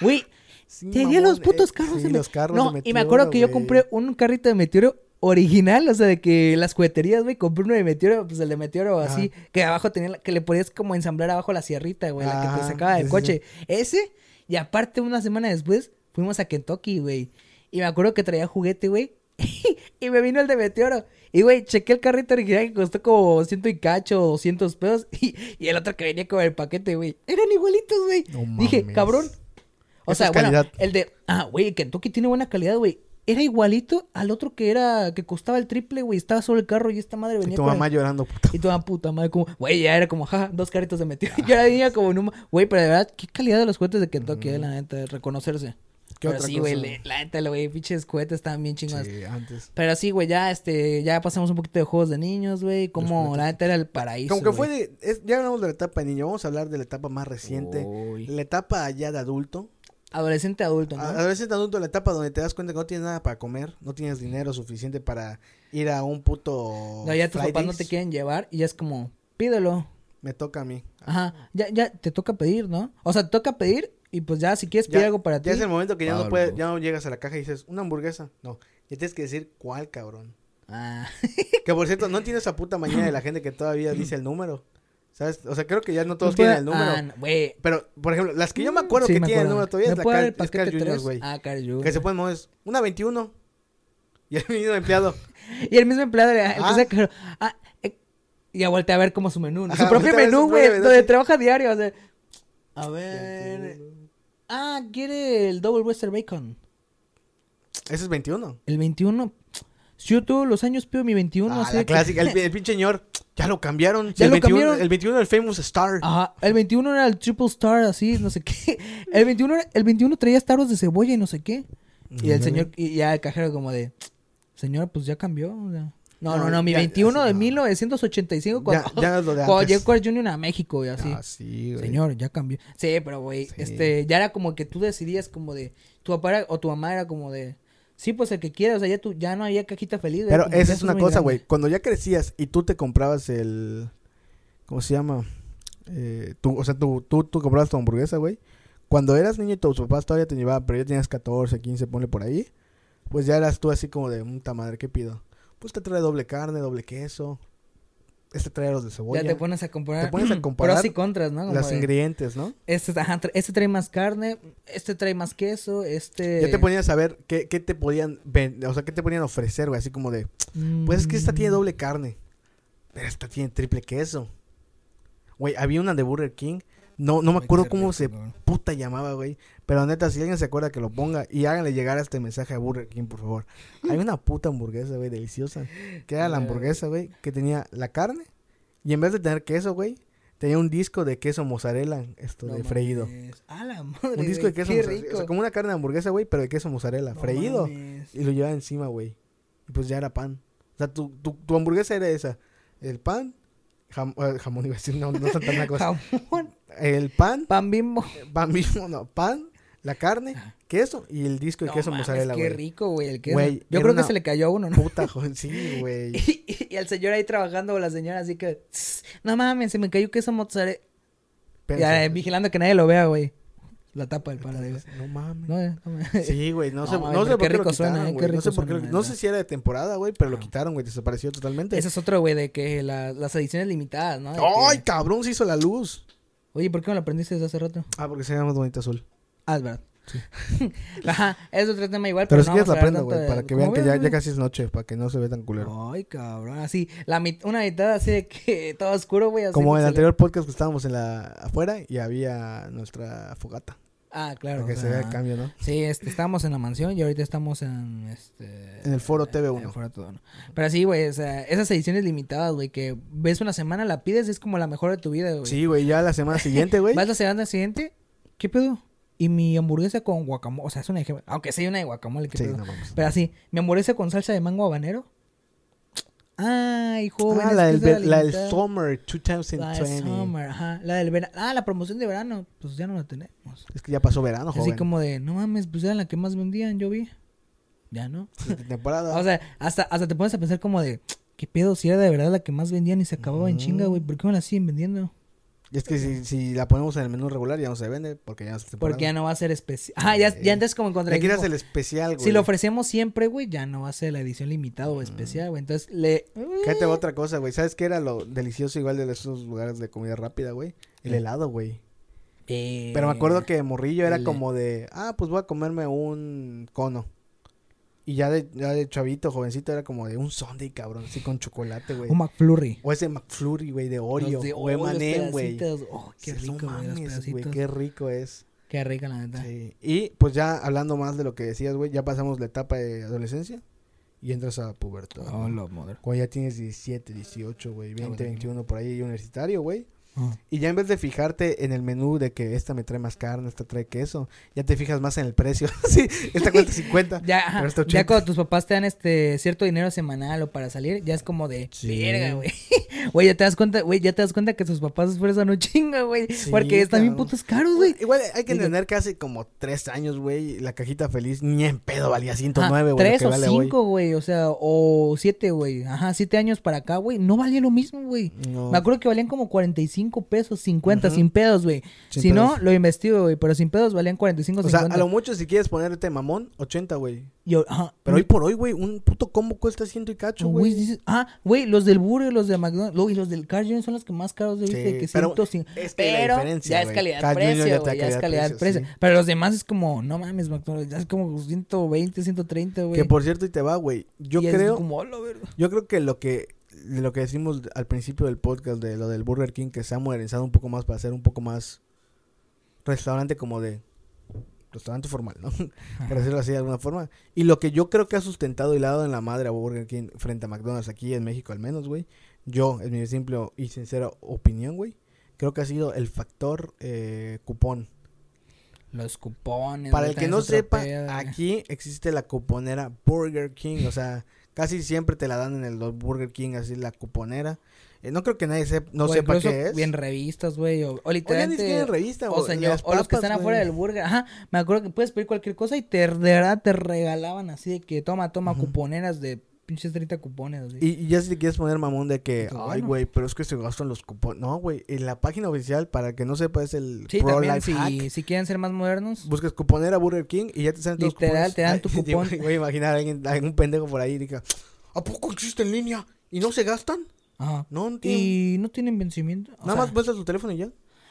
Güey, Sí, tenía los putos eh, carros sí, de los carros No, de y me acuerdo que yo compré un carrito de Meteoro original, o sea, de que las jugueterías, güey, compré uno de Meteoro, pues el de Meteoro Ajá. así, que abajo tenía, la- que le podías como ensamblar abajo la sierrita, güey, la que te Ajá, sacaba del sí, coche. Ese, y aparte una semana después, fuimos a Kentucky, güey. Y me acuerdo que traía juguete, güey. [LAUGHS] y me vino el de Meteoro. Y, güey, chequé el carrito original que costó como ciento y cacho, 200 pesos. [LAUGHS] Y, y el otro que venía con el paquete, güey. Eran igualitos, güey. No Dije, cabrón. O sea, bueno, el de. Ah, güey, Kentucky tiene buena calidad, güey. Era igualito al otro que era. que costaba el triple, güey. Estaba solo el carro y esta madre Y venía tu con mamá el- llorando, puto. Y toda puta madre, como, güey, ya era como, jaja, dos caritos de metido. [LAUGHS] Yo era niña como, no, güey, pero de verdad, qué calidad de los juguetes de Kentucky, eh, la neta, de reconocerse. ¿Qué pero otra sí, güey, la neta, güey, pinches juguetes estaban bien chingados. Sí, antes. Pero sí, güey, ya, este, ya pasamos un poquito de juegos de niños, güey, como la neta era el paraíso. Como que fue de. es- ya hablamos de la etapa de niño. Vamos a hablar de la etapa más reciente. Uy. La etapa ya de adulto. Adolescente adulto, ¿no? A, a veces de adulto, la etapa donde te das cuenta que no tienes nada para comer. No tienes dinero suficiente para ir a un puto. no, ya tus papás no te quieren llevar y ya es como, pídelo. Me toca a mí. Ajá, ya, ya te toca pedir, ¿no? O sea, te toca pedir y pues ya, si quieres pedir Ya, algo para ti. ya es el momento que ya no puedes, ya no llegas a la caja y dices, una hamburguesa. No, ya tienes que decir cuál, cabrón. Ah, Que por cierto, [LAUGHS] no entiendo esa puta mañana de la gente que todavía dice el número. ¿Sabes? O sea, creo que ya no todos ¿Me puede- tienen el número. Ah. Pero, por ejemplo, las que yo me acuerdo Sí, que me tienen el acuerdo. número todavía ¿Me es la Car, es Juniors, güey. Ah, Carl Juniors. Que se pueden mover una 21. [LAUGHS] Y el mismo empleado. [LAUGHS] Y el mismo empleado le Ah. empieza a quejar, ah, eh, y ya voltea a ver como su menú, ¿no? Ajá, su propio a menú, güey, donde trabaja diario, o sea, a ver, ah, quiere el Double Western Bacon, Ese es 21. el 21, si yo todos los años pido mi 21, Ah, así la de que- clásica. El, el pinche señor. Ya lo cambiaron. Ya el lo 21, cambiaron. El 21 el Famous Star. Ajá, el 21 era el Triple Star, así, no sé qué, el 21, era- el 21 traía staros de cebolla y no sé qué, y el señor, y ya el cajero como de, señor, pues ya cambió, o sea, no, No, no, no, mi ya- 21 de no. 1985 Ya, cuando, ya no es lo de cuando antes. llegó Jr. a México y así. Ah, sí, güey. Señor, ya cambió. Sí, pero güey, Sí. este, ya era como que tú decidías como de, tu papá era- o tu mamá era como de, sí, pues el que quiera, o sea, ya, tú, ya no había cajita feliz. Pero esa es una cosa, güey. Cuando ya crecías y tú te comprabas el. ¿Cómo se llama? Eh, tú, o sea, tú, tú, tú comprabas tu hamburguesa, güey. Cuando eras niño y tus papás todavía te llevaban, pero ya tenías 14, 15, ponle por ahí. Pues ya eras tú así como de, puta madre, ¿qué pido? Pues te trae doble carne, doble queso. Este trae los de cebolla. Ya te pones a comparar. Te pones a comparar pros y contras, ¿no? Como de, ingredientes, ¿no? Este, ajá, este trae más carne, este trae más queso, este... Ya te ponías a ver qué, qué te podían o sea, qué te podían ofrecer, güey. Así como de, pues es que esta tiene Mm, doble carne. Pero esta tiene triple queso. Güey, había una de Burger King. No, no me acuerdo cómo se puta llamaba, güey. Pero neta, si alguien se acuerda que lo ponga y háganle llegar este mensaje a Burger King, por favor. Hay una puta hamburguesa, güey, deliciosa. Que era la hamburguesa, güey, que tenía la carne. Y en vez de tener queso, güey, tenía un disco de queso mozzarella, esto No de freído. A la madre, Un disco de queso mozzarella. O sea, como una carne de hamburguesa, güey, pero de queso mozzarella, No freído. mames. Y lo llevaba encima, güey. Y pues ya era pan. O sea, tu, tu, tu hamburguesa era esa. El pan, jam- eh, jamón, iba a decir, no, no son tan [LAUGHS] nacos. Jamón, El pan, pan bimbo. pan mismo, no, pan, la carne, queso y el disco de No queso mames, mozzarella, qué güey. rico, güey, el queso. Güey, Yo creo que se le cayó a uno, ¿no? Puta, joven, sí, [LAUGHS] güey. Y, y el señor ahí trabajando o la señora así que, "Tss, no mames, se me cayó queso mozzarella. Ya, eh, vigilando que nadie lo vea, güey. La tapa del pan. digo. No mames. No, eh, no mames. Sí, güey, no, [LAUGHS] No sé, mames, no sé por qué qué lo quitaron, eh, güey. qué No sé rico por qué, suena, lo- la no neta. sé si era de temporada, güey, pero lo quitaron, güey, desapareció totalmente. Ese es otro, güey, de que la- las ediciones limitadas, ¿no? De ¡Ay, que- cabrón! Se hizo la luz. Oye, ¿por qué no lo aprendiste desde hace rato? Ah, porque se llama bonita azul. Ah, es verdad. Ajá, es otro tema igual, Pero pero, si no quieres la vamos a hablar prendo, tanto güey, para que ¿Cómo vean que ya, casi es noche, para que no se vea tan culero. Ay, cabrón, así, la mit- una mitad así de que [LAUGHS] todo oscuro, güey. Como en el anterior podcast que estábamos en la afuera y había nuestra fogata. Ah, claro. Para que o se vea sea, el cambio, ¿no? Sí, este, estábamos en la mansión y ahorita estamos en este... En el foro TV1. en el foro TV1. Pero sí, güey, o sea, esas ediciones limitadas, güey, que ves una semana, la pides, es como la mejor de tu vida, güey. Sí, güey, ya la semana siguiente, [LAUGHS] güey. Vas la semana siguiente, ¿qué pedo? Y mi hamburguesa con guacamole, o sea, es un ejemplo, aunque sea una de guacamole, ¿qué Sí, no. Pero así, mi hamburguesa con salsa de mango habanero. Ay, joven, Ah, la que del, de la del. Summer La 2020. del summer, ajá. La del verano. Ah, la promoción de verano, pues ya no la tenemos. Es que ya pasó verano, Así joven. como de, no mames, pues era la que más vendían, yo vi. Ya no. De temporada. O sea, hasta, hasta te pones a pensar como de, ¿qué pedo? Si era de verdad la que más vendían y se acababa en chinga, güey. ¿Por qué no la siguen vendiendo? Y es que si, si la ponemos en el menú regular ya no se vende porque ya no temporada. Porque ya no va a ser especial. Ah, ya, ya antes como encontré. Le quieras el especial, güey. Si lo ofrecemos siempre, güey, ya no va a ser la edición limitada o especial, güey. Entonces, le... Cállate otra cosa, güey. ¿Sabes qué era lo delicioso igual de esos lugares de comida rápida, güey? El ¿Qué? helado, güey. Eh, Pero me acuerdo que morrillo era el- como de, ah, pues voy a comerme un cono. Y ya de, ya de chavito, jovencito, era como de un sundae, cabrón, así con chocolate, güey. Un McFlurry. O ese McFlurry, güey, de Oreo. De O M&M, güey. Oh, qué Sí, rico, güey. Qué rico es. Qué rica, la neta. Sí. Y pues ya hablando más de lo que decías, güey, ya pasamos la etapa de adolescencia y entras a pubertad. Oh, madre. Cuando ya tienes 17, 18, güey, 20, bueno. 21 por ahí, universitario, güey. Y ya en vez de fijarte en el menú de que esta me trae más carne, esta trae queso, ya te fijas más en el precio. [LAUGHS] sí, esta cuesta 50. [LAUGHS] Ya, Pero está ya 80. cuando tus papás te dan este cierto dinero semanal o para salir, ya es como de Sí. verga, güey. [LAUGHS] Güey, ya te das cuenta, güey, ya te das cuenta que tus papás esfuerzan un chinga, güey. Sí, porque están bien putos caros, güey. Igual hay que entender que hace como tres años, güey, la cajita feliz ni en pedo valía Ajá, 109, güey. Tres o vale cinco, güey, o sea, o siete, güey. Ajá, siete años para acá, güey. No valía lo mismo, güey. No. Me acuerdo que valían como 45 45 pesos, 50, Ujú. sin pedos, güey. Sin si no, pedos. lo investigo, güey, pero sin pedos valían 45, O sea, 50. a lo mucho si quieres ponerte mamón, 80, güey. Yo- ajá. Pero hoy por hoy, güey, un puto combo cuesta ciento y cacho, Güey, ah, güey, los del Burger, los de McDonald's, y los del Carl Jr. son los que más caros visto, Sí, de que pero 100, es que la pero diferencia, ya es güey. calidad Carl Jr. precio, ya te da güey, ya es calidad calidad precio, precio. sí. Pero los demás es como, no mames, McDonald's, ya es como 120, 130, güey. Que por cierto, y te va, güey. Yo Y es creo, como, "Hola, verga". yo creo que lo que de lo que decimos al principio del podcast de lo del Burger King que se ha modernizado un poco más para ser un poco más restaurante como de restaurante formal, ¿no? [LAUGHS] Por decirlo así de alguna forma. Y lo que yo creo que ha sustentado y le ha dado en la madre a Burger King frente a McDonald's aquí en México al menos, güey. Yo, en mi simple y sincera opinión, güey, creo que ha sido el factor eh, cupón. Los cupones. Para el que no sepa, aquí existe la cuponera Burger King, o sea, casi siempre te la dan en el Burger King, así la cuponera. Eh, no creo que nadie sep- no O sepa qué es. bien revistas, güey, o, o O literalmente... en revista, o, señor, o los que están afuera del burger. Ajá, me acuerdo que puedes pedir cualquier cosa y te, de verdad te regalaban así de que toma, toma cuponeras de pinches 30 cupones. Así. Y, y ya si te quieres poner mamón de que, ay, bueno. güey, pero es que se gastan los cupones. No, güey, en la página oficial, para que no sepa, es el sí, Pro también Life si, Hack. si quieren ser más modernos. Buscas cuponera Burger King y ya te salen todos los Literal, cupones. te dan tu [LAUGHS] cupón. Voy a imaginar a alguien, algún pendejo por ahí y diga, ¿a poco existe en línea? ¿Y no se gastan? Ajá. No, no tienen- Y no tienen vencimiento. Nada sea, más muestras tu teléfono y ya.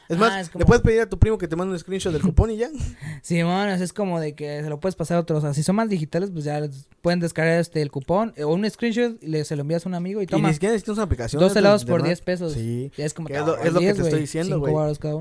Es Ah, más, es como- le puedes pedir a tu primo que te mande un screenshot del cupón y ya. [LAUGHS] Sí, bueno, es como de que se lo puedes pasar a otros. O sea, si son más digitales, pues ya pueden descargar este el cupón eh, o un screenshot y le, se lo envías a un amigo y Y toma ni siquiera necesitas una aplicación. dos helados por verdad. 10 pesos. Sí. Ya es como Que es lo- es lo que 10, te estoy diciendo, güey.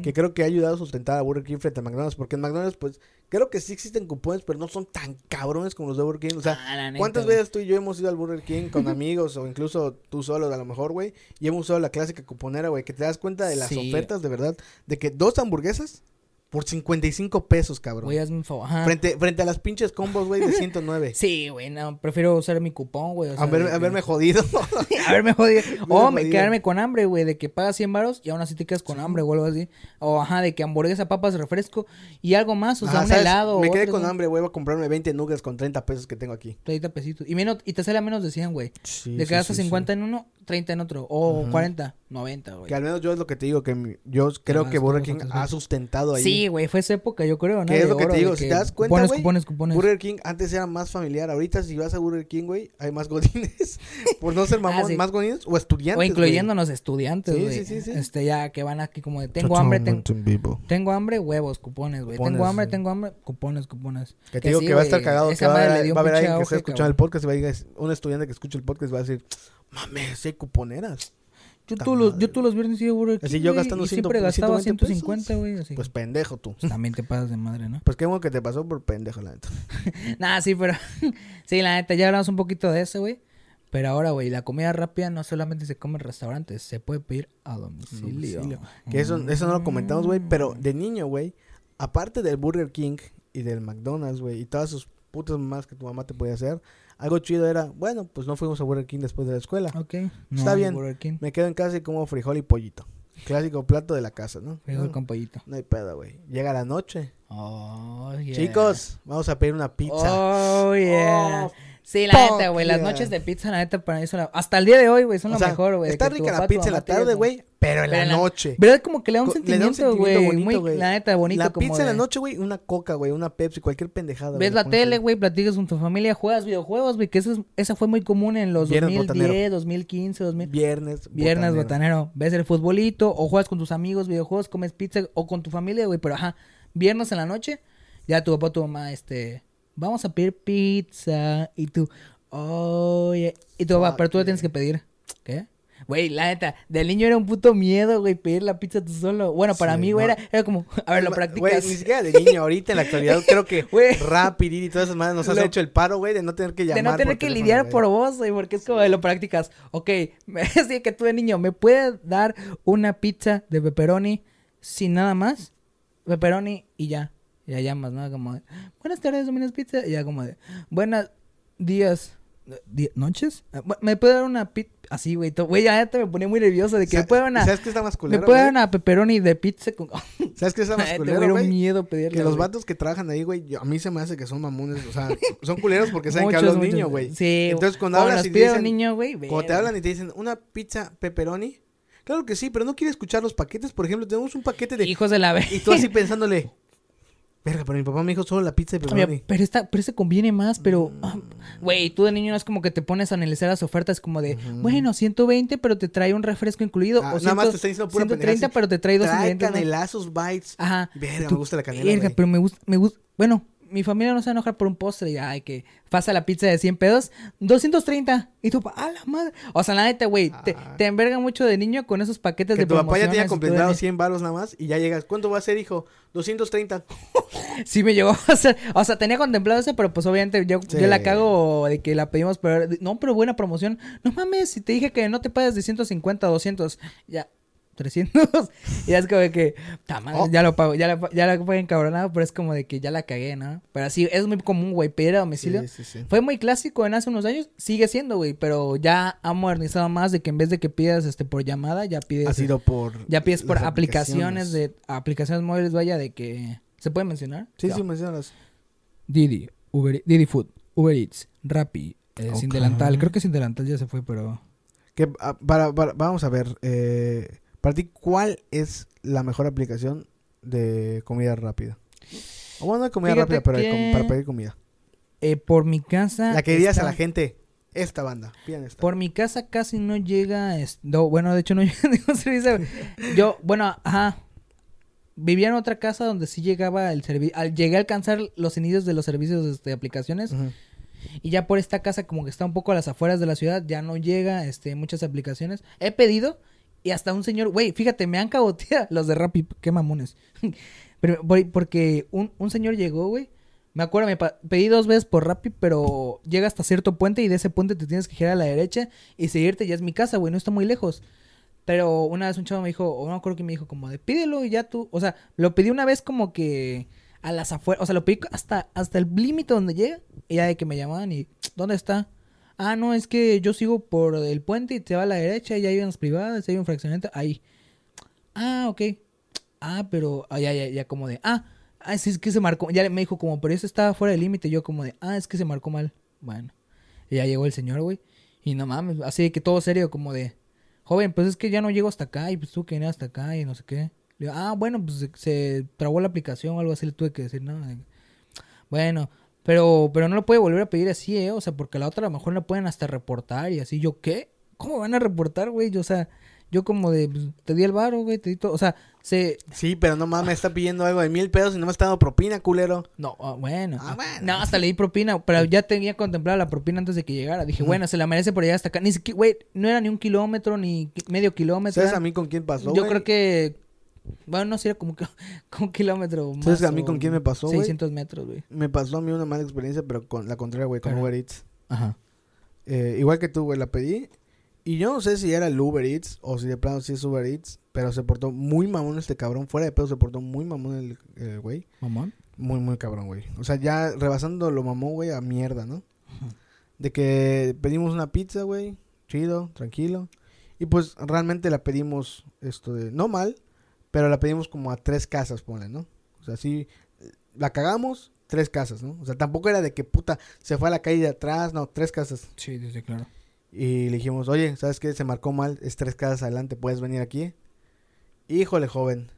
Que creo que ha ayudado a sustentar a Burger King frente a McDonald's. Porque en McDonald's, pues, creo que sí existen cupones, pero no son tan cabrones como los de Burger King. O sea, Ah, ¿cuántas veces tú y yo hemos ido al Burger King con [LAUGHS] amigos o incluso tú solo a lo mejor, güey? Y hemos usado la clásica cuponera, güey, que te das cuenta de las Sí. ofertas de verdad. De que dos hamburguesas por 55 pesos, cabrón. Güey, hazme un favor. Ajá. Frente, frente a las pinches combos, güey, de 109. [LAUGHS] Sí, güey, no, prefiero usar mi cupón, güey. o a sea, de que- haberme jodido. [LAUGHS] haberme jodido. [LAUGHS] O me quedarme con hambre, güey, de que pagas 100 varos y aún así te quedas con hambre o algo así. O ajá, de que hamburguesa, papas, refresco y algo más, o sea, Ajá, un ¿sabes? helado. Me quedé otro, con ¿no? hambre, güey. Voy a comprarme 20 nuggets con 30 pesos que tengo aquí. 30 pesitos. Y, menos, y te sale a menos de 100, güey. Sí, de que gastas 50 en uno, 30 en otro. O Ujú. 40, 90, güey. Que al menos yo es lo que te digo, que yo creo que Burger King ha sustentado ahí. Sí, güey, fue esa época, yo creo, ¿no? ¿Qué es lo que te digo? Si te das cuenta, Cupones, cupones, cupones. Burger King antes era más familiar. Ahorita si vas a Burger King, güey, hay más godines. [LAUGHS] Por no ser mamón, Ah, sí. más godines o estudiantes, O incluyéndonos estudiantes, Sí, güey. sí, sí, sí. Este, ya que van aquí como de, tengo hambre, ten- tengo hambre, huevos, cupones, güey. Tengo hambre, sí. tengo hambre, cupones, cupones. Que te digo sí, que va a estar cagado. Que va a haber, dio va a un haber pinche alguien que esté escuchando el podcast y va a decir, un estudiante que escuche el podcast va a decir, mames, sí hay cuponeras. Yo todos los, yo todos los viernes iba a Burger King, Así yo gastando y 100, siempre gastaba 120 150, pesos. güey. Pues pendejo tú. También te pasas de madre, ¿no? Pues qué bueno que te pasó por pendejo, la neta. [LAUGHS] Nah, sí, pero... [LAUGHS] sí, la neta, ya hablamos un poquito de eso, güey. Pero ahora, güey, la comida rápida no solamente se come en restaurantes, se puede pedir a domicilio. Domicilio. Que eso, eso no lo comentamos, güey. Pero Mm. de niño, güey, aparte del Burger King y del McDonald's, güey, y todas sus putas mamás que tu mamá te podía hacer, algo chido era, bueno, pues no fuimos a Burger King después de la escuela. Ok. Está bien. Me quedo en casa y como frijol y pollito. Clásico plato de la casa, ¿no? Frijol No, con pollito. no hay pedo, güey. Llega la noche. Oh, yeah. Chicos, vamos a pedir una pizza. Oh, yeah. Oh, sí, la neta, güey. Las yeah. noches de pizza, la neta, para mí son la... Hasta el día de hoy, güey, son O lo sea, mejor, güey. Está rica la pizza en la tarde, güey, pero en Pero la noche. ¿Verdad? Como que le da un Co- sentimiento, güey. la neta, bonito. La como pizza en la noche, güey, una coca, güey, una Pepsi, cualquier pendejada. Ves la tele, güey, platicas con tu familia, juegas videojuegos, güey, que eso es- esa fue muy común en los Viernes 2010, botanero. 2015, 2000. Viernes. Viernes botanero. botanero. Ves el futbolito o juegas con tus amigos videojuegos, comes pizza o con tu familia, güey, pero ajá, viernes en la noche, ya tu papá tu mamá, este, vamos a pedir pizza y tú, oye, y papá, Fuck, pero tú le tienes que pedir, ¿qué? Güey, la neta, del niño era un puto miedo, güey, pedir la pizza tú solo. Bueno, para Sí, mí, güey, no. era, era como, a ver, lo Güey, practicas. ni siquiera de niño, ahorita en la actualidad creo que [LAUGHS] Güey. Rapid y todas esas madres nos has Lo- hecho el paro, güey, de no tener que llamar de no tener que teléfono, lidiar güey. por vos, güey, porque es como de lo practicas. Ok, [LAUGHS] decía que tú de niño, ¿me puedes dar una pizza de pepperoni sin nada más? Pepperoni y ya. Ya llamas, ¿no? Como de, buenas tardes, Domino's Pizza. Y ya como de, buenos días, ¿noches? Ah, ¿Me puede dar una pizza? Así, güey. Güey, ya te me ponía muy nervioso de que me puede dar una... ¿Sabes qué está más Me culero, puede dar una pepperoni de pizza con... [LAUGHS] ¿Sabes qué está más Te culero, güey? miedo pedirle. Que los vatos que trabajan ahí, güey, a mí se me hace que son mamones, o sea, son culeros porque saben que Muchos, hablas muchos. niño, güey. Sí. Entonces cuando hablas y un dicen, niño, güey, cuando te hablan y te dicen una pizza pepperoni, Claro que sí, pero no quiere escuchar los paquetes. Por ejemplo, tenemos un paquete de... Hijos de la vez. Y tú así pensándole... Verga, pero mi papá me dijo solo la pizza de pepperoni. pero esta, pero este conviene más, pero, Mm. ah, güey, tú de niño no es como que te pones a analizar las ofertas como de, Ujú. bueno, 120, pero te trae un refresco incluido, Ah, o nada más 100, te está diciendo pura 130, pendejada, pero te trae dos Trae ingredientes más. canelazos, bites. Ajá. Verga, Tú, me gusta la canela, Verga, güey. pero me gusta, me gusta, bueno, mi familia no se va a enojar por un postre, ya, ay, que pasa la pizza de 100 pesos, 230, y tú, a la madre, o sea, la neta, güey, te, Ah. te enverga mucho de niño con esos paquetes Que de tu papá ya tenía y niño. 100 baros nada más y ya llegas. ¿Cuánto va a ser, hijo? 230. [LAUGHS] Sí me llegó a hacer, o sea, tenía contemplado eso, pero pues obviamente yo, Sí. yo la cago de que la pedimos, pero no, pero buena promoción. No mames, si te dije que no te pagas de 150 a 200, ya 300. [LAUGHS] y es como de que, Oh. ya lo pago, ya la, ya la pago encabronado, pero es como de que ya la cagué, ¿no? Pero sí, es muy común, güey, pedir a domicilio. Sí, sí, sí. Fue muy clásico en hace unos años, sigue siendo, güey, pero ya ha modernizado más de que en vez de que pidas este por llamada, ya pides Ha sido por. ya pides por aplicaciones de aplicaciones móviles, vaya, de que se puede mencionar. Sí, sí, mencionas. Didi, Uber, Didi Food, Uber Eats, Rappi, eh, sin Ok. delantal. Creo que sin delantal ya se fue, pero... Que, ah, para, para- vamos a ver. Eh, para ti, ¿cuál es la mejor aplicación de comida rápida? O bueno, no de comida Fíjate rápida, pero de com- que- para pedir comida. Eh, por mi casa... La que dirías a la gente. Esta banda. Esta. Por mi casa casi no llega... es- no, bueno, de hecho no [LAUGHS] llega ningún servicio. Yo, bueno, ajá. Vivía en otra casa donde sí llegaba el servicio... Llegué a alcanzar los inicios de los servicios de aplicaciones. Ujú. Y ya por esta casa como que está un poco a las afueras de la ciudad, ya no llega este muchas aplicaciones. He pedido y hasta un señor, güey, fíjate, me han cagoteado [LAUGHS] los de Rappi, qué mamones. [LAUGHS] Pero, por- porque un, un señor llegó, güey. Me acuerdo, me pedí dos veces por Rappi, pero llega hasta cierto puente y de ese puente te tienes que girar a la derecha y seguirte, ya es mi casa, güey, no está muy lejos. Pero una vez un chavo me dijo, o no acuerdo que me dijo como de pídelo y ya tú, o sea, lo pedí una vez como que a las afueras, o sea, lo pedí hasta, hasta el límite donde llega y ya de que me llamaban y, ¿dónde está? Ah, no, es que yo sigo por el puente y te va a la derecha y hay unas privadas, hay un fraccionamiento, ahí. Ah, ok. Ah, pero, ah, ya, ya, ya, como de, ah, ah, es que se marcó, ya me dijo como, pero eso estaba fuera del límite, yo como de, ah, es que se marcó mal. Bueno, ya llegó el señor, güey, y no mames, así que todo serio, como de, joven, pues es que ya no llego hasta acá y pues tú que vienes hasta acá y no sé qué. Le digo, ah, bueno, pues se, se trabó la aplicación o algo así, le tuve que decir, no. Bueno, pero, pero no lo puede volver a pedir así, ¿eh? O sea, porque la otra a lo mejor la pueden hasta reportar y así. ¿Yo qué? ¿Cómo van a reportar, güey? Yo, o sea, yo como de, pues, te di el varo, güey, te di todo. O sea, se... Sí, pero no mames, está pidiendo algo de mil pesos y no me está dando propina, culero. No, ah, bueno. Ah, bueno. No, hasta le di propina, pero ya tenía contemplada la propina antes de que llegara. Dije, bueno, se la merece por llegar hasta acá. Ni siquiera, güey, no era ni un kilómetro, ni medio kilómetro. ¿Sabes a mí con quién pasó, Yo güey? creo que, bueno, no como, que- [LAUGHS] como un kilómetro más. ¿Sabes a mí con quién me pasó, güey? 600 metros, güey. Me pasó a mí una mala experiencia, pero con la contraria, güey, con Uber Eats. Ajá. Eh, igual que tú, güey, la pedí. Y yo no sé si era el Uber Eats o si de plano sí es Uber Eats. Pero se portó muy mamón este cabrón. Fuera de pedo se portó muy mamón el el güey. Mamón. muy, muy cabrón, güey. O sea, ya rebasando lo mamón, güey, a mierda, ¿no? De que pedimos una pizza, güey. Chido, tranquilo. Y pues realmente la pedimos, esto de, no mal, pero la pedimos como a tres casas, ponle, ¿no? O sea, sí, la cagamos, tres casas, ¿no? O sea, tampoco era de que puta se fue a la calle de atrás, no, tres casas. Sí, sí, claro. Y le dijimos, oye, ¿sabes qué? Se marcó mal, es tres casas adelante, ¿puedes venir aquí? Híjole, joven.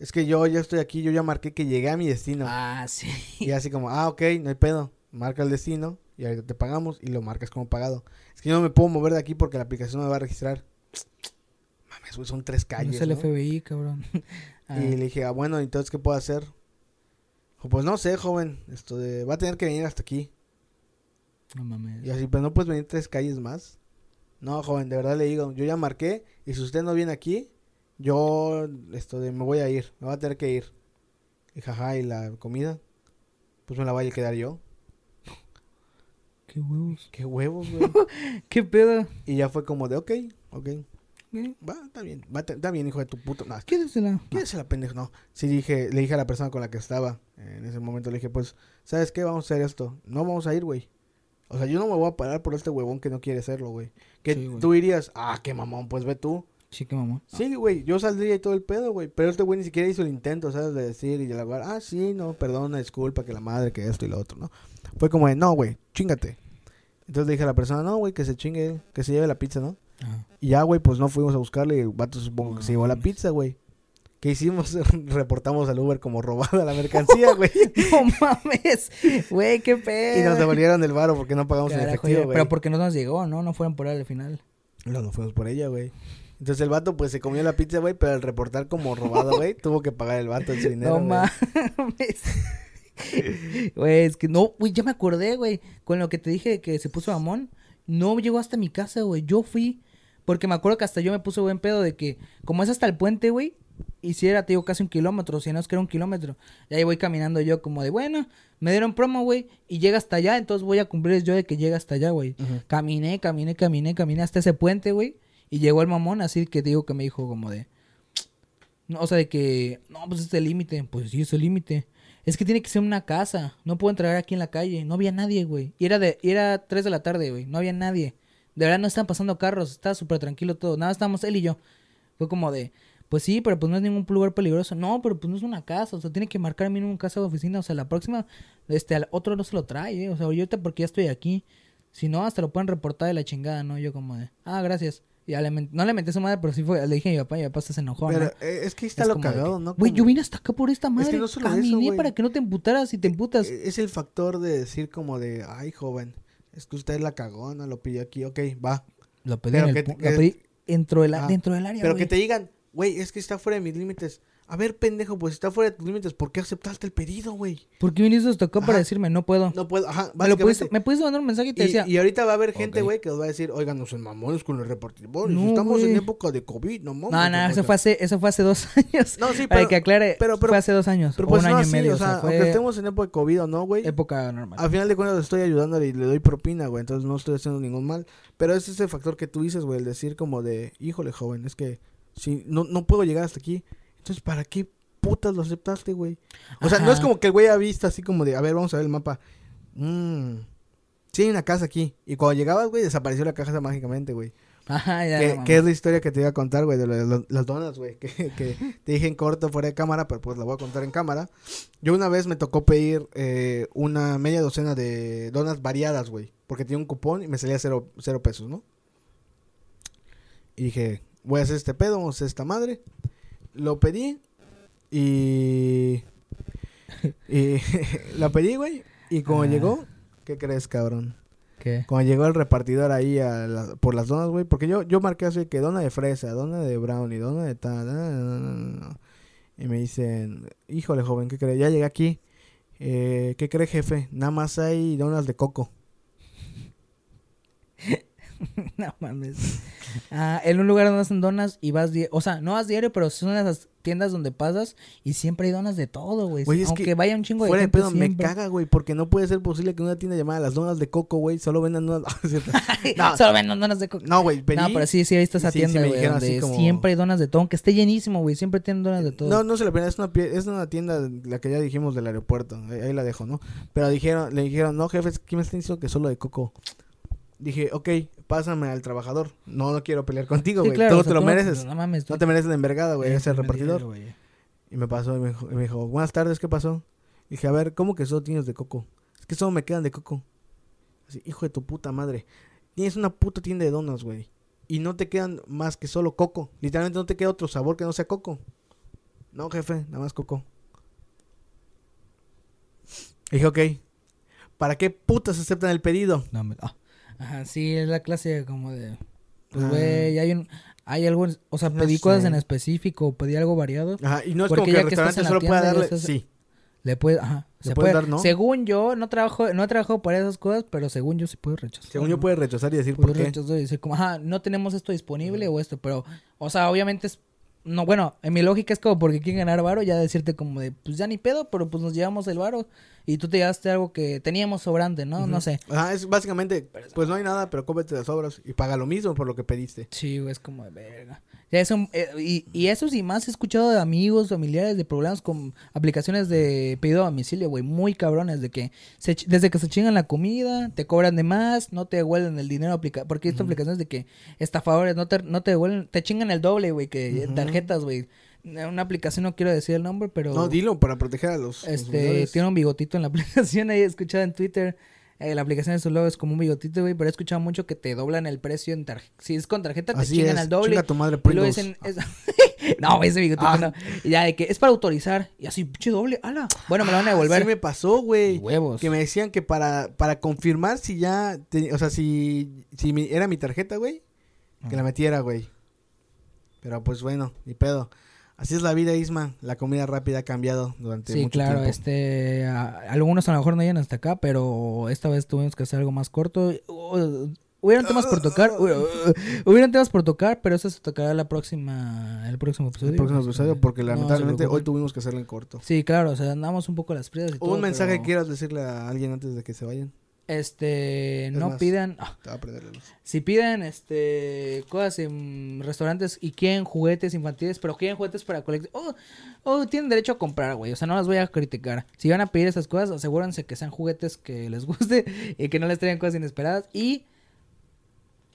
Es que yo ya estoy aquí, yo ya marqué que llegué a mi destino. Ah, sí. Y así como, ah, ok, no hay pedo. Marca el destino y ahorita te pagamos y lo marcas como pagado. Es que yo no me puedo mover de aquí porque la aplicación no me va a registrar. Mames, güey, son tres No calles. es el ¿no? FBI, cabrón. Ah, [LAUGHS] Y le dije, ah, bueno, entonces, ¿qué puedo hacer? Dijo, Pues no sé, joven. Esto de, va a tener que venir hasta aquí. no mames. Y así, pero no puedes venir tres calles más. No, joven, de verdad le digo, yo ya marqué y si usted no viene aquí, yo esto de me voy a ir, me voy a tener que ir. Y jaja, y la comida, pues me la voy a quedar yo. Qué huevos. Qué huevos, güey. [LAUGHS] ¿Qué pedo? y ya fue como de, ok, ok, Va, está bien, va, está bien, hijo de tu puta. No, Quédesela. ¿Quién es la pendeja? No. Sí, dije, le dije a la persona con la que estaba. En ese momento le dije, pues, ¿sabes qué? Vamos a hacer esto. No vamos a ir, güey. O sea, yo no me voy a parar por este huevón que no quiere hacerlo, güey. Que Sí, tú dirías, ah, qué mamón, pues ve tú. Sí, qué mamón. Sí, güey, yo saldría y todo el pedo, güey. Pero este güey ni siquiera hizo el intento, ¿sabes? De decir y de la ah, sí, no, perdona, disculpa, que la madre, que esto y lo otro, ¿no? Fue como de, no, güey, chingate. Entonces le dije a la persona, no, güey, que se chingue, que se lleve la pizza, ¿no? Ajá. Y ya, güey, pues no fuimos a buscarle el vato supongo que se llevó la pizza, güey. ¿Qué hicimos? [LAUGHS] Reportamos al Uber como robada la mercancía, güey. [LAUGHS] No mames. Güey, qué pedo. y nos devolvieron el varo porque no pagamos Carajo, efectivo, ya. güey. Pero porque no nos llegó, ¿no? No fueron por él al final. No, no fuimos por ella, güey. Entonces el vato pues se comió la pizza, güey, pero al reportar como robado, güey, [LAUGHS] tuvo que pagar el vato ese dinero. No mames. Güey, es que no, güey, ya me acordé, güey. Con lo que te dije que se puso mamón. No llegó hasta mi casa, güey. Yo fui. Porque me acuerdo que hasta yo me puse buen pedo de que, como es hasta el puente, güey. Y si era, te digo, casi un kilómetro, si no es que era un kilómetro. Y ahí voy caminando yo como de, bueno, me dieron promo, güey. Y llega hasta allá, entonces voy a cumplir yo de que llega hasta allá, güey. Caminé, caminé, caminé, caminé hasta ese puente, güey. Y llegó el mamón, así que te digo que me dijo como de... No, o sea, de que... No, pues es el límite. Pues sí, es el límite. Es que tiene que ser una casa. No puedo entrar aquí en la calle. No había nadie, güey. Y era de... y era 3 de la tarde, güey. No había nadie. De verdad no estaban pasando carros. Estaba súper tranquilo todo. Nada, estábamos él y yo. Fue como de... Pues sí, pero pues no es ningún lugar peligroso. No, pero pues no es una casa. O sea, tiene que marcar mínimo un casa de oficina. O sea, la próxima... Este, al otro no se lo trae, eh. O sea, yo ahorita porque ya estoy aquí. Si no, hasta lo pueden reportar de la chingada, ¿no? Yo como de... Ah, gracias. Y le no le menté a su madre, pero sí fue... Le dije a mi papá y mi papá se enojó, ¿no? Pero eh, es que ahí está Es lo cagado, que, ¿no? Güey, yo vine hasta acá por esta madre. no solo Caminé para que no te emputaras y te emputas. Eh, Es el factor de decir como de, ay, joven, es que usted la cagó, no lo pidió aquí, ok, va. lo pedí, pero en el que- pu- que- lo pedí dentro, del, Ah, dentro del área, Pero güey. que te digan, güey, es que está fuera de mis límites. A ver, pendejo, pues está fuera de tus límites, ¿por qué aceptaste el pedido, güey? ¿Por qué viniste hasta acá para decirme no puedo? No puedo, ajá, me, lo pudiste, me pudiste mandar un mensaje y te Y, decía... y ahorita va a haber gente, güey, que os va a decir, oigan, no son mamones con los repartidores. No, Estamos en época de COVID, no mames. no, no, eso fue, hace, eso fue hace dos [LAUGHS] años. No, sí, para pero- que aclare, pero- pero- fue hace dos años. Pero pues un no año y medio. o sea, fue aunque estemos en época de COVID o no, güey. época normal. Al final de cuentas estoy ayudándole y le doy propina, güey. Entonces no estoy haciendo ningún mal. Pero es ese factor que tú dices, güey. El decir como de, híjole, joven, es que si no, no puedo llegar hasta aquí. Entonces, ¿para qué putas lo aceptaste, güey? O sea, no es como que el güey ha visto así como de, a ver, vamos a ver el mapa. Mmm. Sí, hay una casa aquí. Y cuando llegabas, güey, desapareció la caja mágicamente, güey. Ajá, ya. Que, que es la historia que te iba a contar, güey, de lo de lo- las donas, güey. Que, que te dije en corto fuera de cámara, pero pues la voy a contar en cámara. Yo una vez me tocó pedir eh, una media docena de donas variadas, güey. Porque tenía un cupón y me salía cero, cero pesos, ¿no? Y dije, voy a hacer este pedo, vamos a hacer esta madre. Lo pedí y... Y [LAUGHS] lo pedí, güey. Y como Ah. llegó, ¿qué crees, cabrón? ¿Qué? Cuando llegó el repartidor ahí a la- por las donas, güey, porque yo, yo marqué así que dona de fresa, dona de brownie, dona de tal, no, y me dicen, híjole joven, ¿qué cree? Ya llegué aquí, eh, ¿qué cree jefe? Nada más hay donas de coco. [LAUGHS] [LAUGHS] no mames. Ah, en un lugar donde hacen donas y vas diario. O sea, no vas diario, pero son esas tiendas donde pasas y siempre hay donas de todo, güey. Aunque que vaya un chingo de Fuera de gente pedo, me caga, güey, porque no puede ser posible que una tienda llamada Las Donas de Coco, güey, solo vendan donas... [LAUGHS] [LAUGHS] No. Solo venden donas de coco. no, güey. No, pero sí, sí he visto esa sí, tienda, güey, donde como- siempre hay donas de todo. Aunque esté llenísimo, güey. Siempre tienen donas de todo. No, no se la pena, es una, es una tienda, la que ya dijimos del aeropuerto, ahí, ahí la dejo, ¿no? Pero dijeron, le dijeron, no, jefe, ¿qué me están diciendo que solo de coco? Dije, ok, pásame al trabajador, no, no quiero pelear contigo, Sí, güey, claro, tú o sea, te lo no- mereces, No, mames. no te mereces la envergada, güey, es el repartidor. Y me pasó, y me dijo, y me dijo, buenas tardes, ¿qué pasó? Dije, a ver, ¿cómo que solo tienes de coco? Es que solo me quedan de coco. Así, hijo de tu puta madre, tienes una puta tienda de donas, güey, y no te quedan más que solo coco, literalmente no te queda otro sabor que no sea coco. No, jefe, nada más coco. Dije, ok. ¿Para qué putas aceptan el pedido? No, me- ah. Ajá, sí, es la clase como de... Pues, Ah. güey, hay un... Hay algo... O sea, No pedí cosas en específico, pedí algo variado. Ajá, y no es Porque como que ya el restaurante solo pueda tienda, ya darle. estás- Sí. Le puede... Ajá. ¿Le Se puede dar no? Según yo, no trabajo, no he trabajado para esas cosas, pero según yo sí puedo rechazar. Según yo puede rechazar y decir Puedo por qué. rechazar y decir como, ajá, no tenemos esto disponible o esto, pero... O sea, obviamente es... No, bueno, en mi lógica es como porque quieren ganar varo, ya decirte como de, pues ya ni pedo, pero pues nos llevamos el varo y tú te llevaste algo que teníamos sobrante, ¿no? No sé. Ajá, es básicamente, pues no hay nada, pero cómete las obras y paga lo mismo por lo que pediste. Sí, es como de verga. Ya es un- eh, y, y eso sí, más he escuchado de amigos, familiares, de problemas con aplicaciones de pedido a domicilio, güey, muy cabrones, de que se desde que se chingan la comida, te cobran de más, no te devuelven el dinero aplicado, porque estas aplicaciones de que estafadores no te, no te devuelven, te chingan el doble, güey, que tarjetas, güey. Una aplicación, no quiero decir el nombre, pero... No, dilo para proteger a los. Este, tiene un bigotito en la [LAUGHS] aplicación ahí he escuchado en Twitter. Eh, la aplicación de su logo es como un bigotito, güey, pero he escuchado mucho que te doblan el precio en tarjeta. Si es con tarjeta, te Así chingan es. al doble. Chinga tu madre, y Pringles. dicen... es- [LAUGHS] no, ese bigotito Ah. no. Y ya de que es para autorizar. Y así, pinche doble, ala. Bueno, me lo van a devolver. Sí me pasó, güey. Huevos. Que me decían que para, para confirmar si ya, te- o sea, si, si mi- era mi tarjeta, güey, que la metiera, güey. Pero pues bueno, ni pedo. Así es la vida, Isma. La comida rápida ha cambiado durante Sí, mucho claro, tiempo. este, a- algunos a lo mejor no llegan hasta acá, pero esta vez tuvimos que hacer algo más corto. Uh, hubieran temas por tocar, uh, uh, hubieran temas por tocar, pero eso se tocará la próxima, el próximo episodio. El próximo episodio, porque No, se lamentablemente hoy tuvimos que hacerlo en corto. Sí, claro, o sea, andamos un poco a las prisas y todo, ¿Un mensaje pero, que quieras decirle a alguien antes de que se vayan? Este, Es no más. pidan, ah, Te a si piden, este, cosas en restaurantes y quieren juguetes infantiles, pero quieren juguetes para colección, oh, oh, tienen derecho a comprar, güey, o sea, no las voy a criticar. Si van a pedir esas cosas, asegúrense que sean juguetes que les [LAUGHS] guste y que no les traigan cosas inesperadas y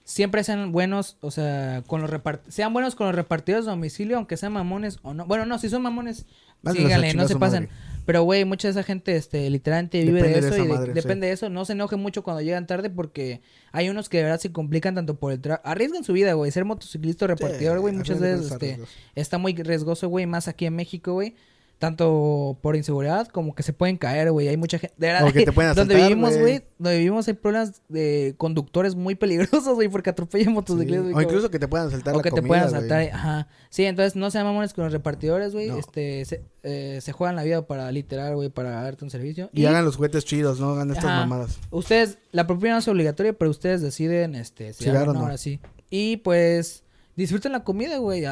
siempre sean buenos, o sea, con los repart sean buenos con los repartidores de domicilio, aunque sean mamones o no. Bueno, no, si son mamones, síganle, no se pasen. madre. Pero, güey, mucha de esa gente, este, literalmente vive Depende de eso y de- madre, depende de eso. No se enoje mucho cuando llegan tarde porque hay unos que de verdad se complican tanto por el trabajo. Arriesgan su vida, güey. Ser motociclista o repartidor, güey, Sí, muchas veces, este, está muy riesgoso, güey, más aquí en México, güey. Tanto por inseguridad como que se pueden caer, güey. Hay mucha gente. De verdad, que te pueden [LAUGHS] donde asaltar, vivimos, güey. donde vivimos hay problemas de conductores muy peligrosos, güey, porque atropellan Sí. motociclistas. güey, O incluso que te puedan saltar o la que te puedan asaltar. Ajá. Sí, entonces no sean mamones con los repartidores, güey. No. Este, se, eh, se juegan la vida para literal, güey, para darte un servicio. Y, hagan los juguetes chidos, no hagan estas Ajá. mamadas. Ustedes, la propina no es obligatoria, pero ustedes deciden, este, si Sí, claro, no, ahora sí. Y pues, disfruten la comida, güey.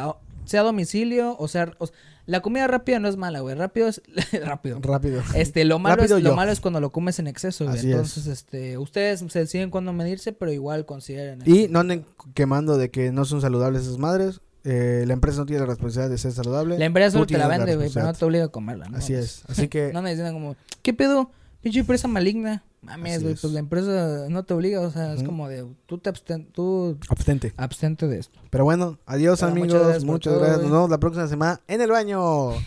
Sea a domicilio, o sea, o- la comida rápida no es mala, güey. Rápido es [LAUGHS] rápido. Rápido. Este, lo malo, Rápido es, lo malo es cuando lo comes en exceso, güey. Así es. Entonces, este, ustedes se deciden cuándo medirse, pero igual consideren. Y no anden quemando de que no son saludables esas madres. Eh, la empresa no tiene la responsabilidad de ser saludable. La empresa solo te la vende, güey, pero no te obliga a comerla, ¿no? Así Pues, es. Así que [LAUGHS] No me dicen como, ¿qué pedo? Pinche empresa maligna. Mames, güey, es. pues la empresa no te obliga, o sea, es como de, tú te absten, tú abstente. abstente de esto. Pero bueno, adiós muchas amigos. gracias Muchas gracias. Nos vemos la próxima semana en el baño. [LAUGHS]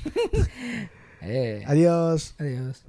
Eh, Adiós. adiós.